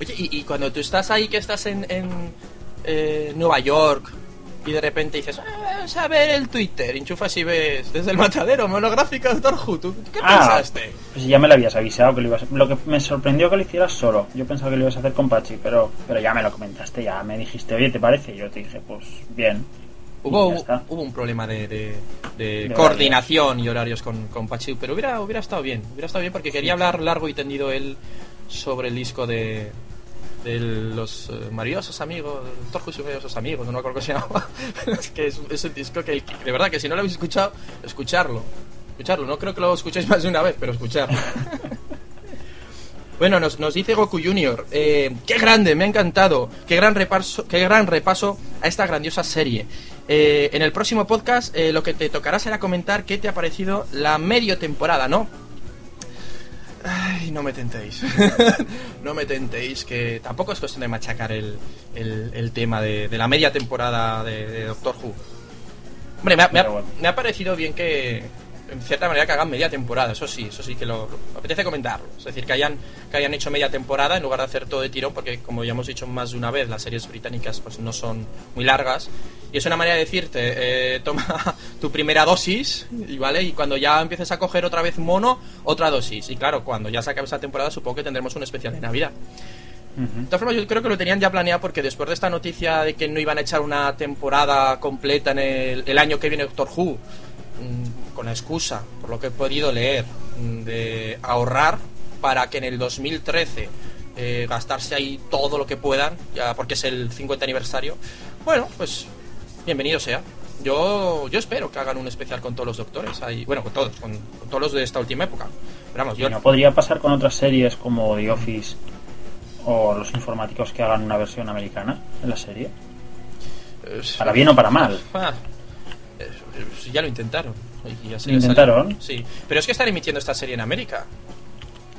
Oye, y, y cuando tú estás ahí, que estás en, en eh, Nueva York y de repente dices, "Ah, vamos a ver el Twitter, enchufas y ves desde el matadero, monográfico de Doctor Who, ¿tú qué Ah, pensaste? Pues ya me lo habías avisado que lo ibas a... Lo que me sorprendió que lo hicieras solo. Yo pensaba que lo ibas a hacer con Pachi, pero, pero ya me lo comentaste, ya me dijiste, oye, ¿te parece? Y yo te dije, pues bien. Hubo, hubo un problema de, de- de De coordinación y horarios con, con Pachi, pero hubiera, hubiera estado bien. Hubiera estado bien porque quería hablar largo y tendido él sobre el disco de, de los eh, maravillosos amigos, Who y maravillosos amigos, no me acuerdo cómo se llama. Pero es que es, es un disco que, de verdad, que si no lo habéis escuchado, escucharlo. Escucharlo, no creo que lo escuchéis más de una vez, pero escucharlo. Bueno, nos, nos dice Goku Junior, eh, qué grande, me ha encantado, qué gran repaso, qué gran repaso a esta grandiosa serie. Eh, en el próximo podcast eh, lo que te tocará será comentar qué te ha parecido la medio temporada, ¿no? Ay, no me tentéis. no me tentéis, que tampoco es cuestión de machacar el, el- el tema de, de la media temporada de, de Doctor Who. Hombre, me ha, me ha parecido bien que, en cierta manera, que hagan media temporada. Eso sí, eso sí que lo, apetece comentarlo. Es decir, que hayan, que hayan hecho media temporada en lugar de hacer todo de tirón, porque como ya hemos dicho más de una vez, las series británicas pues no son muy largas. Y es una manera de decirte, eh, toma tu primera dosis, y vale, y cuando ya empieces a coger otra vez mono, otra dosis. Y claro, cuando ya se acabe esa temporada, supongo que tendremos un especial de Navidad. De todas formas, yo creo que lo tenían ya planeado porque después de esta noticia de que no iban a echar una temporada completa en el, el año que viene Doctor Who, mm, con la excusa, por lo que he podido leer, mm, de ahorrar para que en el 2013 eh, gastarse ahí todo lo que puedan, ya porque es el 50 aniversario, bueno, pues bienvenido sea. Yo, yo espero que hagan un especial con todos los doctores, ahí, bueno, con todos, con, con todos los de esta última época. Pero vamos, yo no podría pasar con otras series como The Office o los informáticos que hagan una versión americana en la serie. Para bien o para mal. Ah, eh, eh, ya lo intentaron. Y ya se ¿Lo les intentaron? Sí, pero es que están emitiendo esta serie en América.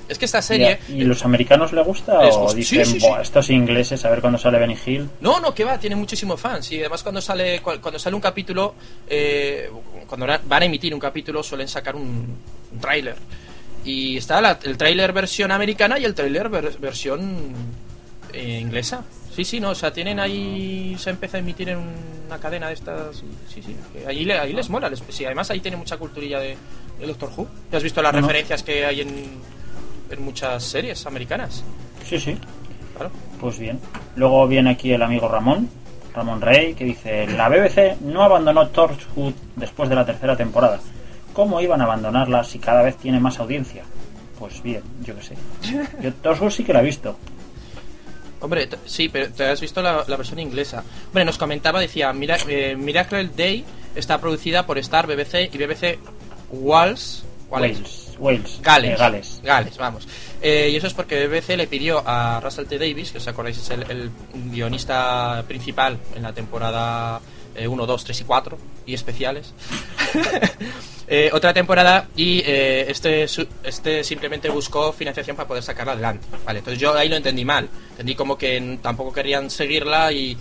Es que esta serie. ¿Y a los americanos les gusta Les o gusta. dicen, Sí, sí, sí. "Buah, estos ingleses, a ver cuándo sale Benny Hill? No, no, que va, tiene muchísimos fans. Y además, cuando sale cu- cuando sale un capítulo, eh, cuando van a emitir un capítulo, suelen sacar un, un tráiler. Y está la- el tráiler versión americana y el tráiler ver- versión eh, inglesa. Sí, sí, no, o sea, tienen ahí, se empieza a emitir en una cadena de estas, y- sí, sí, que ahí, ahí les mola, les- sí, además ahí tiene mucha culturilla de, de Doctor Who. ¿Te has visto las no. referencias que hay en, en muchas series americanas? Sí, sí. Claro. Pues bien. Luego viene aquí el amigo Ramón, Ramón Rey, que dice: La BBC no abandonó Torchwood después de la tercera temporada. ¿Cómo iban a abandonarla si cada vez tiene más audiencia? Pues bien, yo qué sé. Yo Torchwood sí que la he visto. Hombre, sí, pero te has visto la, la versión inglesa. Hombre, nos comentaba, decía, Mira, eh, Miracle Day está producida por Star, BBC y BBC Wales. Wales. Wales. Gales. Eh, Gales. Gales, vamos. Eh, y eso es porque BBC le pidió a Russell T. Davis, que os acordáis es el, el guionista principal en la temporada eh, 1, 2, 3 y 4, y especiales. Eh, otra temporada y eh, este, este simplemente buscó financiación para poder sacarla adelante. Vale, entonces yo ahí lo entendí mal. Entendí como que tampoco querían seguirla y,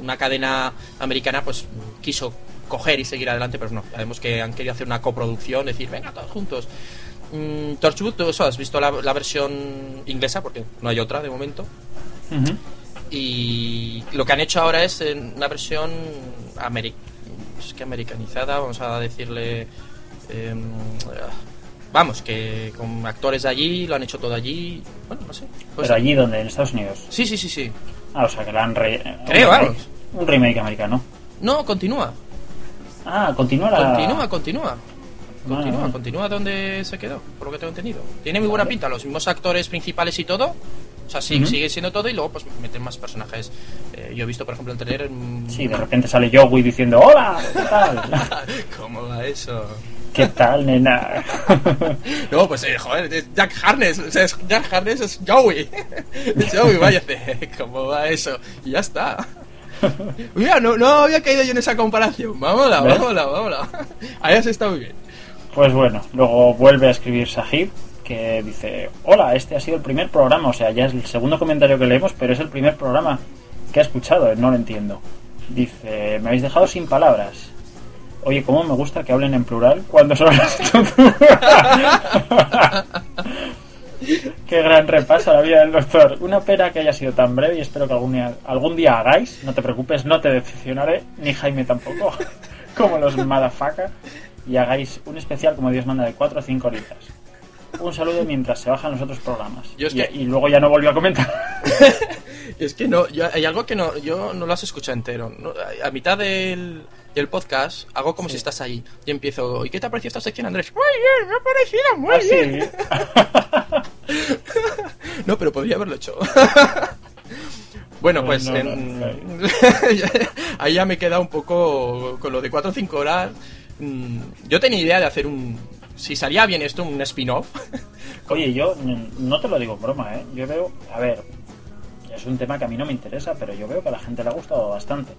una cadena americana pues quiso coger y seguir adelante, pero no. Sabemos que han querido hacer una coproducción, decir, venga, todos juntos. Mm, Torchwood, tú eso, has visto la, la versión inglesa, porque no hay otra de momento. Ujú. Y lo que han hecho ahora es una versión ameri- es que americanizada, vamos a decirle. em, vamos, que con actores de allí, lo han hecho todo allí. Bueno, no sé. Pues- Pero allí donde, en Estados Unidos. Sí, sí, sí, sí. Ah, o sea que la han re... Creo, un remake. Un remake americano. No, continúa. Ah, continúa la. Continúa, continúa. Continúa, continúa donde se quedó, por lo que tengo entendido. Tiene muy buena Vale. pinta, los mismos actores principales y todo. O sea, sí, sigue siendo todo y luego pues meten más personajes. Eh, yo he visto, por ejemplo, el trailer. Sí, de repente sale Joey diciendo: Hola, ¿qué tal? ¿Cómo va eso? ¿Qué tal, nena? No, pues eh, joder, es Jack Harness, o sea, es- Jack Harness es Joey. Es Joey, váyate, ¿cómo va eso? Y ya está. Mira, no, no había caído yo en esa comparación. Vámonos, vámonos, vámonos. Ahí has estado muy bien. Pues bueno, luego vuelve a escribir Sahib, que dice, hola, este ha sido el primer programa, o sea, ya es el segundo comentario que leemos, pero es el primer programa que ha escuchado, no lo entiendo. Dice, me habéis dejado sin palabras. Oye, ¿cómo me gusta que hablen en plural cuando solo las Qué gran repaso a la vida del doctor. Una pena que haya sido tan breve y espero que algún día, algún día hagáis. No te preocupes, no te decepcionaré, ni Jaime tampoco, como los motherfucker. Y hagáis un especial como Dios manda de 4 o 5 horitas. Un saludo mientras se bajan los otros programas. Yo es y, que- y luego ya no volvió a comentar. Es que no, yo- hay algo que no, yo no lo has escuchado entero. No, a- mitad del, del podcast hago como si estás ahí y empiezo. ¿Y qué te ha parecido esta sección, Andrés? Muy bien, me ha parecido muy Ah, bien. no, pero podría haberlo hecho. bueno, Pues pues, no, en- no, ahí ya me he quedado un poco con lo de 4 o 5 horas. Mm, Yo tenía idea de hacer un. Si salía bien esto, un spin-off. Oye, yo no te lo digo en broma, ¿eh? Yo veo, a ver, es un tema que a mí no me interesa, pero yo veo que a la gente le ha gustado bastante.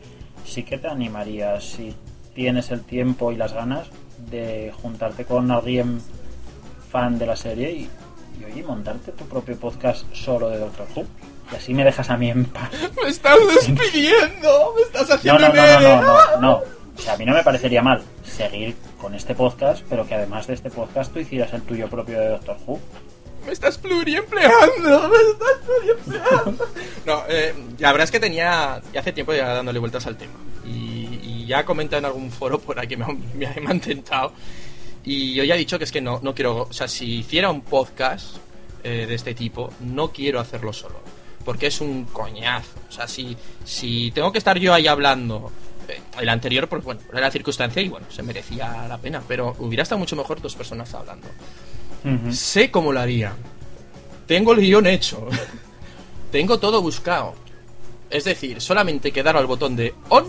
Sí que te animaría, si tienes el tiempo y las ganas, de juntarte con alguien fan de la serie y, y oye, montarte tu propio podcast solo de Doctor Who. Y así me dejas a mí en paz. ¡Me estás despidiendo! ¡Me estás No, haciendo no, no, no, ERE. no, no, no. O sea, a mí no me parecería mal seguir con este podcast, pero que además de este podcast tú hicieras el tuyo propio de Doctor Who. Me estás pluriempleando, me estás pluriempleando. No, eh, la verdad es que tenía ya hace tiempo ya dándole vueltas al tema. Y, y ya he comentado en algún foro por aquí, me, me, me han tentado. Y yo ya he dicho que es que no, no quiero, o sea, si hiciera un podcast eh, de este tipo, no quiero hacerlo solo. Porque es un coñazo. O sea, si, si tengo que estar yo ahí hablando, el anterior, pues bueno, era la circunstancia y bueno, se merecía la pena. Pero hubiera estado mucho mejor dos personas hablando. Sé cómo lo haría. Tengo el guion hecho. Tengo todo buscado. Es decir, solamente que dar al botón de on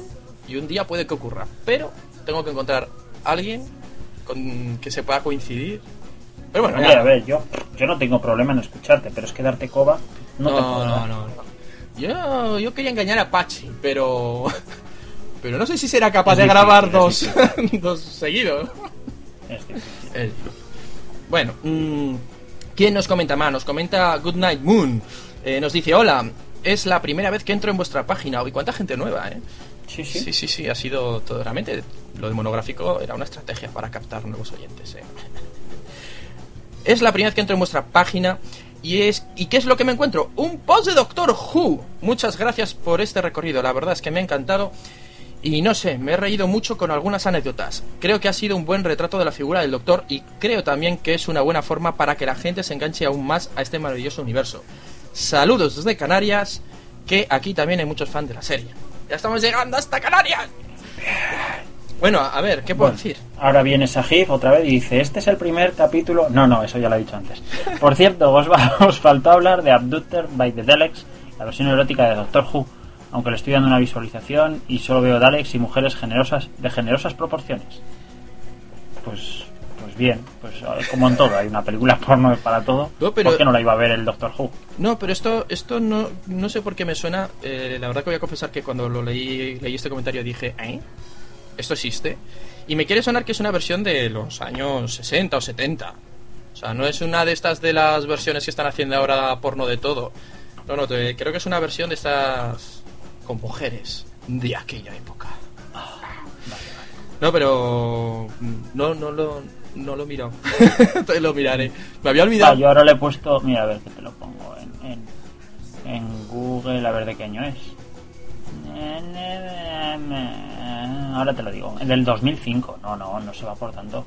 y un día puede que ocurra. Pero tengo que encontrar a alguien con que se pueda coincidir. Pero bueno, a ver, yo, yo no tengo problema en escucharte, pero es que darte coba no, te No, puedo no, no, no. Yo, yo quería engañar a Pachi, pero. Pero no sé si será capaz Es de difícil, grabar dos, dos seguidos. Es. Eh, Bueno, mm, ¿quién nos comenta más? Nos comenta Goodnight Moon. Eh, nos dice: Hola, es la primera vez que entro en vuestra página. Uy, cuánta gente nueva, ¿eh? Sí, sí. Sí, sí, sí, ha sido todo realmente. Lo de monográfico era una estrategia para captar nuevos oyentes, ¿eh? Es la primera vez que entro en vuestra página y es ¿y qué es lo que me encuentro? Un post de Doctor Who. Muchas gracias por este recorrido, la verdad es que me ha encantado. Y no sé, me he reído mucho con algunas anécdotas. Creo que ha sido un buen retrato de la figura del Doctor y creo también que es una buena forma para que la gente se enganche aún más a este maravilloso universo. Saludos desde Canarias, que aquí también hay muchos fans de la serie. Ya estamos llegando hasta Canarias. Bueno, a ver, ¿qué puedo Bueno, decir? Ahora viene Sahif otra vez y dice, este es el primer capítulo... No, no, eso ya lo he dicho antes. Por cierto, os, va- os faltó hablar de Abductor by the Daleks, la versión erótica de Doctor Who, aunque le estoy dando una visualización y solo veo Daleks y mujeres generosas de generosas proporciones. Pues pues bien, pues como en todo, hay una película porno para todo. No, pero- ¿Por qué no la iba a ver el Doctor Who? No, pero esto, esto no, no sé por qué me suena. eh, la verdad que voy a confesar que cuando lo leí, leí este comentario dije, ¿eh? ¿Esto existe? Y me quiere sonar que es una versión de los años 60 o 70. O sea, no es una de estas de las versiones que están haciendo ahora porno de todo. No, no, creo que es una versión de estas con mujeres de aquella época. No, pero mm, no, no lo, no lo he mirado. Entonces lo miraré. Me había olvidado. Ah, yo ahora le he puesto, mira, a ver que te lo pongo en, en, en Google, a ver de qué año es. Ahora te lo digo, el del 2005. No, no, no se va por tanto.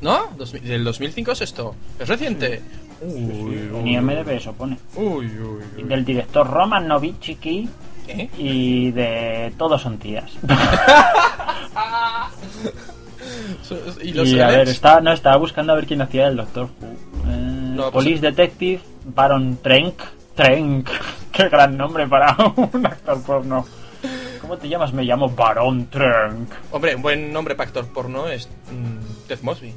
¿No? ¿Del 2005 es esto? ¿Es reciente? En IMDb eso pone. Uy, uy, Del director Roman Novichiki ¿Eh? y de Todos son tías. ¿Y los y a ver, está, no, estaba buscando a ver quién hacía el Doctor Who. Eh, No, pues- Police Detective Baron Trenk. Trenk. Qué gran nombre para un actor porno. ¿Cómo te llamas? Me llamo Baron Trenk. Hombre, un buen nombre para actor porno es mm, Ted Mosby.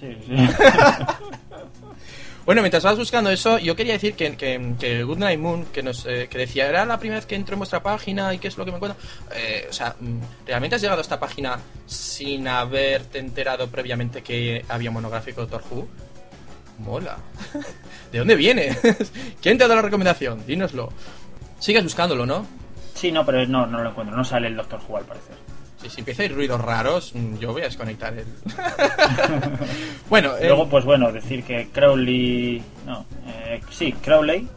Sí, sí. Bueno, mientras vas buscando eso, yo quería decir que, que, que Goodnight Moon, que nos eh, que decía, era la primera vez que entro en vuestra página y qué es lo que me encuentro. Eh, o sea, mm, ¿realmente has llegado a esta página sin haberte enterado previamente que había monográfico de Doctor Who? Mola. ¿De dónde viene? ¿Quién te ha dado la recomendación? Dínoslo. Sigues buscándolo, ¿no? Sí, no, pero no, no lo encuentro. No sale el Doctor Who al parecer. Si, si empieza a ir ruidos raros, mm, yo voy a desconectar el. bueno, eh, Luego, pues bueno, decir que Crowley. No, eh, sí, Crowley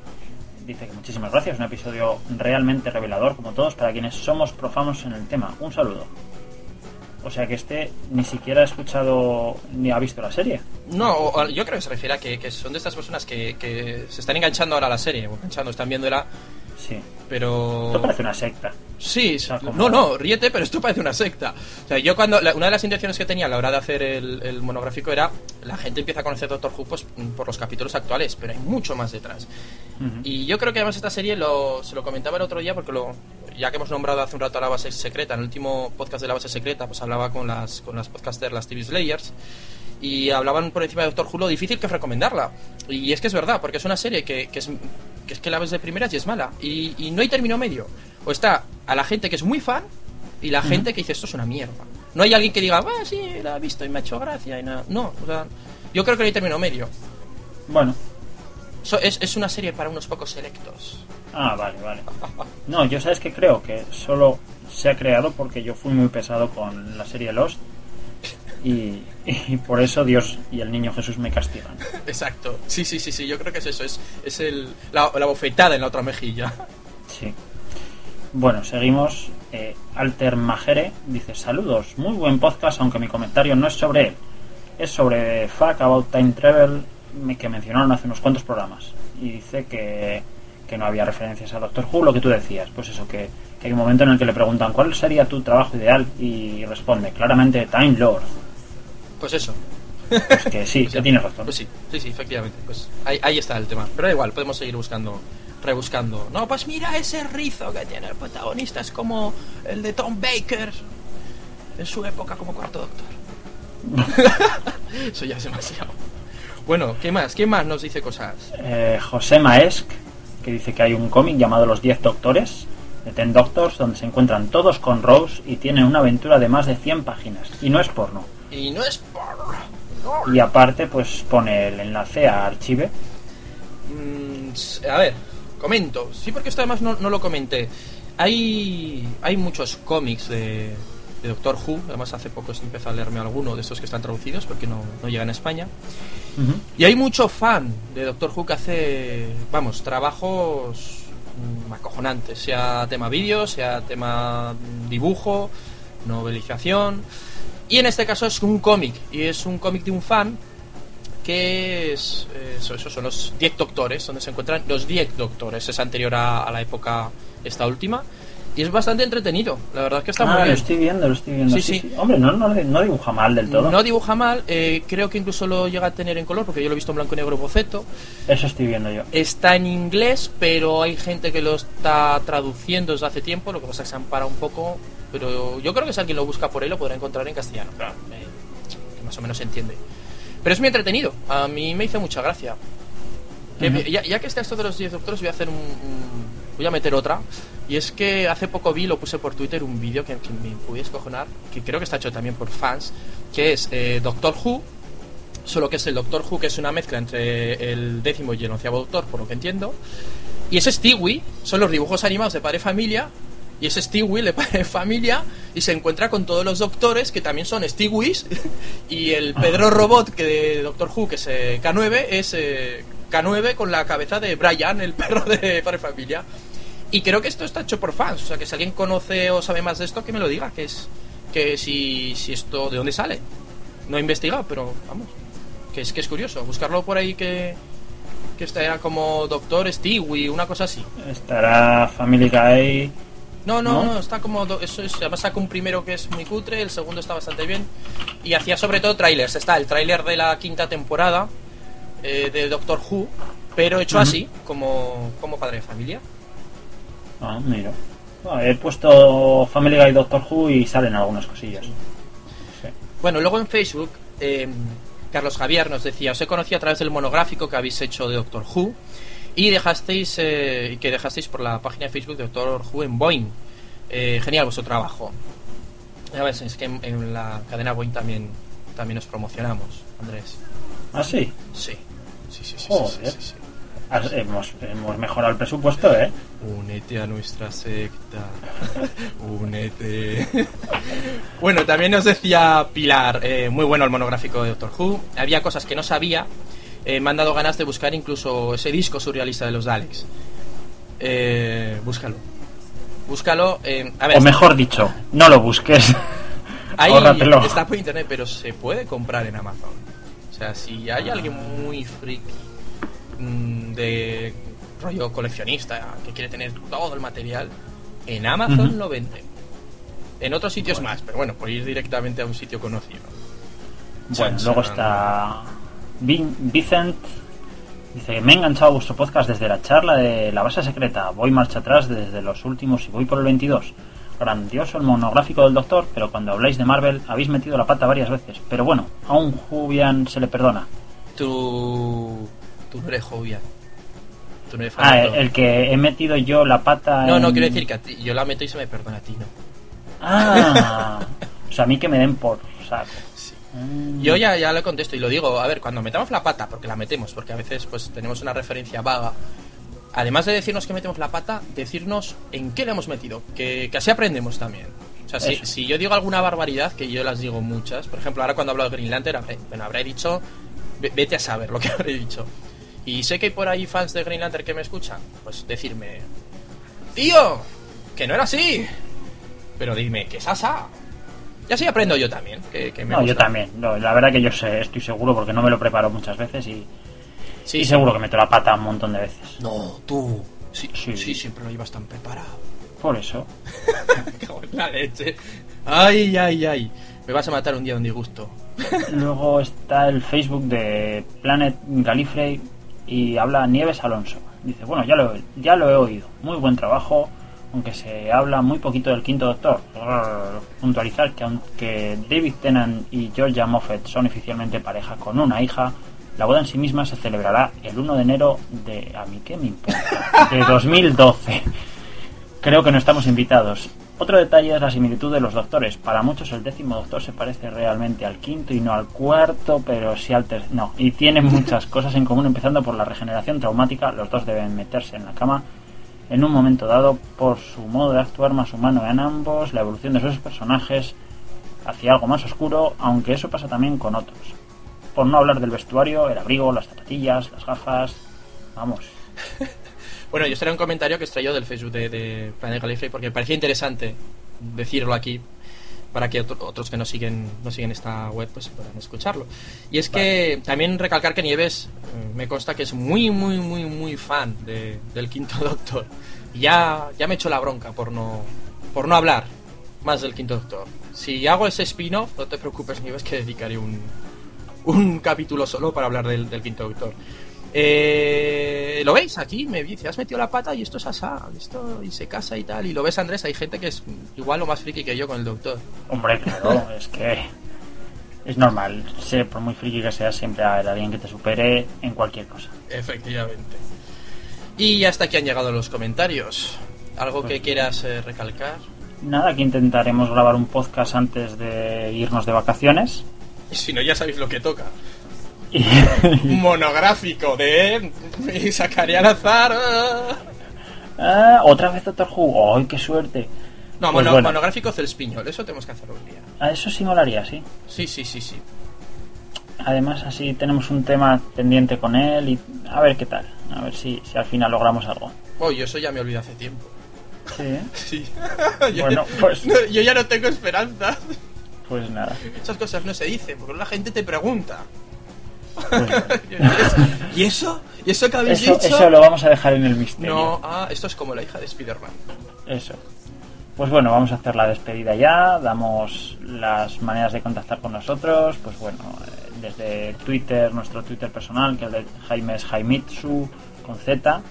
dice que muchísimas gracias. Un episodio realmente revelador, como todos, para quienes somos profanos en el tema. Un saludo. O sea que este ni siquiera ha escuchado ni ha visto la serie. No, yo creo que se refiere a que, que son de estas personas que, que se están enganchando ahora a la serie, o enganchando, están viéndola, Sí. pero... Esto parece una secta. Sí, como- no, no, ríete, pero esto parece una secta. O sea, yo cuando, la- una de las intenciones que tenía a la hora de hacer el, el monográfico era, la gente empieza a conocer Doctor Who pues, mm, por los capítulos actuales, pero hay mucho más detrás. Ujú. Y yo creo que además esta serie lo, se lo comentaba el otro día porque lo, ya que hemos nombrado hace un rato a la base secreta, en el último podcast de la base secreta, pues hablaba con las, con las podcasters, las TV Slayers, y hablaban por encima de Doctor Who lo difícil que es recomendarla. Y es que es verdad, porque es una serie que, que es, que es que la ves de primeras y es mala. Y, y no hay término medio. O está a la gente que es muy fan y la gente que dice esto es una mierda. No hay alguien que diga, ah, sí, la he visto y me ha hecho gracia y nada. No, o sea, yo creo que no hay término medio. Bueno. So- es, es una serie para unos pocos selectos. Ah, vale, vale. No, yo sabes que creo que solo se ha creado porque yo fui muy pesado con la serie Lost. Y, y por eso Dios y el niño Jesús me castigan. Exacto. Sí, sí, sí, sí, yo creo que es eso. Es, es el, la, la bofetada en la otra mejilla. Sí. Bueno, seguimos. Eh, Alter Majere dice: Saludos, muy buen podcast, aunque mi comentario no es sobre él. Es sobre Fuck About Time Travel que mencionaron hace unos cuantos programas. Y dice que, que no había referencias a Doctor Who, lo que tú decías. Pues eso, que, que hay un momento en el que le preguntan: ¿Cuál sería tu trabajo ideal? Y responde: Claramente Time Lord. Pues eso. Pues que sí, que tienes razón. Pues sí, sí, sí, efectivamente. Pues ahí, ahí está el tema. Pero da igual, podemos seguir buscando, rebuscando. No, pues mira ese rizo que tiene el protagonista. Es como el de Tom Baker en su época como cuarto doctor. Eso ya es demasiado. Bueno, ¿qué más? ¿Quién más nos dice cosas? Eh, José Maesk, que dice que hay un cómic llamado Los Diez Doctores, de Ten Doctors, donde se encuentran todos con Rose y tienen una aventura de más de 100 páginas. Y no es porno. Y no es por... Y aparte, pues pone el enlace a Archive. Mm, a ver, comento. Sí, porque esto además no, no lo comenté. Hay, hay muchos cómics de, de Doctor Who. Además, hace poco empecé a leerme alguno de estos que están traducidos porque no, no llegan a España. Y hay mucho fan de Doctor Who que hace, vamos, trabajos mm, acojonantes, sea tema vídeo, sea tema dibujo, novelización. Y en este caso es un cómic, y es un cómic de un fan que es, eh, son los 10 doctores, donde se encuentran los 10 doctores, es anterior a la época esta última. Y es bastante entretenido, la verdad es que está Ah, muy bien. lo estoy viendo, lo estoy viendo. Sí, Sí. Hombre, no, no, no dibuja mal del todo. No dibuja mal, eh, creo que incluso lo llega a tener en color, porque yo lo he visto en blanco y negro boceto. Eso estoy viendo yo. Está en inglés, pero hay gente que lo está traduciendo desde hace tiempo, lo que pasa es que se ampara un poco. Pero yo creo que si alguien lo busca por ahí lo podrá encontrar en castellano, claro, eh, que más o menos se entiende. Pero es muy entretenido, a mí me hizo mucha gracia. Ya, ya que está esto de los 10 doctores, voy a hacer un, un- Voy a meter otra. Y es que hace poco vi, lo puse por Twitter, un vídeo que, me pude escojonar, que creo que está hecho también por fans, que es eh, Doctor Who, solo que es el Doctor Who, que es una mezcla entre el décimo y el onceavo Doctor, por lo que entiendo. Y es Stewie, son los dibujos animados de Padre Familia, y es Stewie de Padre Familia, y se encuentra con todos los doctores, que también son Stewies, y el Pedro Robot, que de Doctor Who, que es eh, K9, es eh, K9 con la cabeza de Brian, el perro de Padre Familia. Y creo que esto está hecho por fans, o sea que si alguien conoce o sabe más de esto, que me lo diga, que es que si, si esto de dónde sale. No he investigado, pero vamos, que es que es curioso, buscarlo por ahí que que está como Doctor Stewie, una cosa así. Estará Family Guy. No, no, ¿No? no, está como. do- Eso es, además saca un primero que es muy cutre, el segundo está bastante bien. Y hacía sobre todo trailers. Está el tráiler de la quinta temporada eh, de Doctor Who, pero hecho así, como, como padre de familia. Ah, mira. Ah, he puesto Family Guy Doctor Who y salen algunas cosillas. Sí. Bueno, luego en Facebook, eh, Carlos Javier nos decía: Os he conocido a través del monográfico que habéis hecho de Doctor Who y dejasteis eh, que dejasteis por la página de Facebook de Doctor Who en Boeing. Eh, genial vuestro trabajo. Ya ves, es que en, en la cadena Boeing también, también nos promocionamos, Andrés. Ah, sí. Sí, sí, sí, sí, sí, Joder. sí, sí. Has- Hemos, hemos mejorado el presupuesto, ¿eh? Únete a nuestra secta. Únete. bueno, también nos decía Pilar, eh, muy bueno el monográfico de Doctor Who. Había cosas que no sabía. Eh, me han dado ganas de buscar incluso ese disco surrealista de los Daleks. Eh, búscalo. Búscalo. eh, a ver, O mejor dicho, no lo busques. Ahí Ahórratelo. está por internet, pero se puede comprar en Amazon. O sea, si hay alguien muy freak mm, de rollo coleccionista que quiere tener todo el material, en Amazon Ujú. lo venden. En otros sitios más, pero bueno, por ir directamente a un sitio conocido. Bueno, luego está Vicent. Dice, me he enganchado a vuestro podcast desde la charla de la base secreta. Voy marcha atrás desde los últimos y voy por el 22. Grandioso el monográfico del doctor, pero cuando habláis de Marvel habéis metido la pata varias veces. Pero bueno, a un Jubian se le perdona. Tú, tú no eres Jovian. Tú no eres Ah, famoso. el que he metido yo la pata No, no, quiero decir que a ti, yo la meto y se me perdona a ti, no. Ah, o sea, a mí que me den por saco. Mm. Yo ya, ya le contesto y lo digo, a ver, cuando metamos la pata, porque la metemos, porque a veces pues tenemos una referencia vaga, además de decirnos que metemos la pata, decirnos en qué le hemos metido, que, que así aprendemos también. O sea, si, si yo digo alguna barbaridad, que yo las digo muchas, por ejemplo, ahora cuando hablo de Green Lantern, habré, bueno, habré dicho, ve- vete a saber lo que habré dicho. Y sé que hay por ahí fans de Green Lantern que me escuchan, pues decirme, tío, que no era así, pero dime, que es asa. Y así aprendo yo también, que, que me No, yo también. No, la verdad que yo sé, estoy seguro porque no me lo preparo muchas veces y, Sí, y seguro que meto la pata un montón de veces. No, tú. Sí, Sí. sí, siempre lo llevas tan preparado. Por eso. Cago en la leche. Ay, ay, ay. Me vas a matar un día de un disgusto. Luego está el Facebook de Planet Galifrey y habla Nieves Alonso. Dice, bueno, ya lo, ya lo he oído. Muy buen trabajo, aunque se habla muy poquito del quinto doctor. Puntualizar que aunque David Tennant y Georgia Moffat son oficialmente pareja con una hija, la boda en sí misma se celebrará el 1 de enero de... ¿A mí qué me importa? De 2012. Creo que no estamos invitados. Otro detalle es la similitud de los doctores. Para muchos el décimo doctor se parece realmente al quinto y no al cuarto, pero sí al tercero. No, y tienen muchas cosas en común, empezando por la regeneración traumática. Los dos deben meterse en la cama en un momento dado por su modo de actuar más humano en ambos, la evolución de sus personajes, hacia algo más oscuro, aunque eso pasa también con otros. Por no hablar del vestuario, el abrigo, las zapatillas, las gafas. Vamos. bueno, yo seré un comentario que extrayó del Facebook de, de Planet Gallifrey porque me parecía interesante decirlo aquí para que otros que no siguen no siguen esta web pues puedan escucharlo. Y es que también recalcar que Nieves eh, me consta que es muy muy muy muy fan de, del Quinto Doctor. Ya ya me echo la bronca por no por no hablar más del Quinto Doctor. Si hago ese spin-off, no te preocupes Nieves que dedicaré un un capítulo solo para hablar del, del Quinto Doctor. Eh, ¿Lo veis? Aquí me dice, has metido la pata y esto es asá, esto y se casa y tal. Y lo ves, Andrés, hay gente que es igual o más friki que yo con el doctor. Hombre, claro, es que es normal. Sé, por muy friki que seas, siempre alguien que te supere en cualquier cosa. Efectivamente. Y hasta aquí han llegado los comentarios. ¿Algo que quieras eh, recalcar? Nada, que intentaremos grabar un podcast antes de irnos de vacaciones. Y si no, ya sabéis lo que toca. monográfico de y sacaría al azar. Ah, otra vez Doctor Who. ¡Ay, qué suerte! No, Pues mono- bueno. monográfico Celspiñol, eso tenemos que hacerlo un día. A eso sí molaría, sí. Sí, sí, sí, sí. Además, así tenemos un tema pendiente con él y a ver qué tal. A ver si, si al final logramos algo. Oh, yo eso ya me olvidé hace tiempo. Sí, Sí. yo, Bueno, pues- yo ya no tengo esperanza. Pues nada. Esas cosas no se dicen, porque la gente te pregunta. Pues ¿Y eso? ¿Y eso que habéis eso, dicho? eso lo vamos a dejar en el misterio. No, ah, esto es como la hija de Spider-Man. Eso. Pues bueno, vamos a hacer la despedida ya. Damos las maneras de contactar con nosotros. Pues bueno, eh, desde Twitter, nuestro Twitter personal, que el de Jaime es Jaimitsu con Z.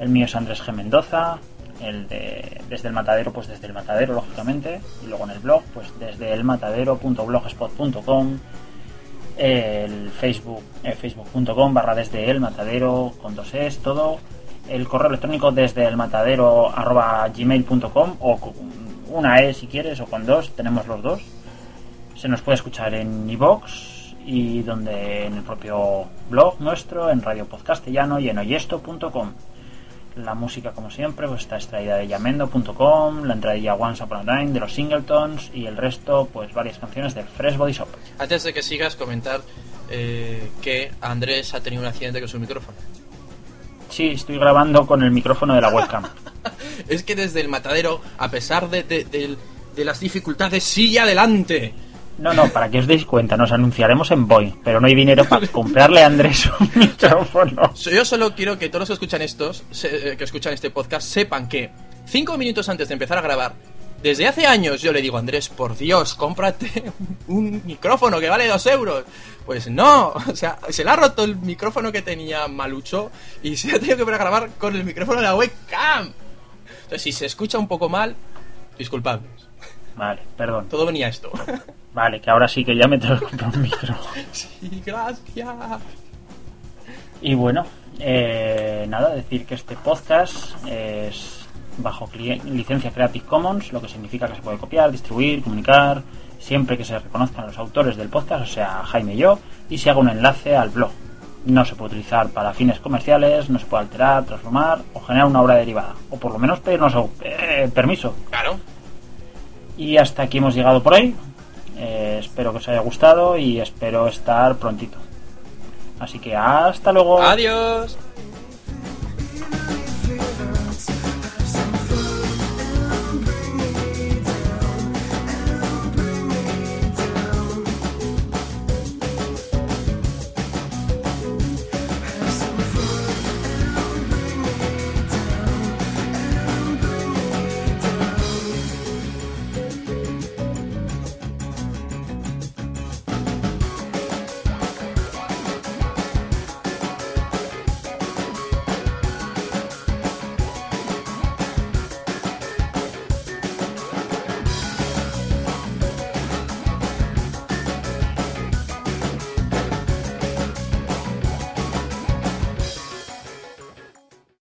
El mío es Andrés G. Mendoza. El de desde el matadero, pues desde el matadero, lógicamente. Y luego en el blog, pues desde elmatadero.blogspot.com. El Facebook, eh, facebook.com barra desde el matadero con dos es, todo el correo electrónico desde el matadero arroba gmail.com o una E si quieres o con dos, tenemos los dos. Se nos puede escuchar en iVox y donde en el propio blog nuestro, en Radio Podcastellano y en oyesto.com. La música, como siempre, pues está extraída de yamendo.com, la entradilla Once Upon a Time de los Singletons y el resto, pues varias canciones de Fresh Body Shop. Antes de que sigas, comentar eh, que Andrés ha tenido un accidente con su micrófono. Sí, estoy grabando con el micrófono de la webcam. Es que desde el matadero, a pesar de, de- las dificultades, sigue adelante. No, no, para que os deis cuenta, nos anunciaremos en Boy, pero no hay dinero para comprarle a Andrés un micrófono. Yo solo quiero que todos los que escuchan estos, se- eh, que escuchan este podcast, sepan que cinco minutos antes de empezar a grabar, desde hace años yo le digo, Andrés, por Dios, cómprate un micrófono que vale dos euros. Pues no, o sea, se le ha roto el micrófono que tenía Malucho y se ha tenido que poner a grabar con el micrófono de la webcam. Entonces, si se escucha un poco mal, disculpadme. Vale, perdón. Todo venía a esto. Vale, que ahora sí que ya me tengo que comprar un micro. Sí, gracias. Y bueno, eh, nada, decir que este podcast es bajo licencia Creative Commons, lo que significa que se puede copiar, distribuir, comunicar, siempre que se reconozcan los autores del podcast, o sea, Jaime y yo, y se haga un enlace al blog. No se puede utilizar para fines comerciales, no se puede alterar, transformar o generar una obra derivada, o por lo menos pedirnos eh, permiso. Claro. Y hasta aquí hemos llegado por hoy. Eh, espero que os haya gustado y espero estar prontito. Así que hasta luego. Adiós.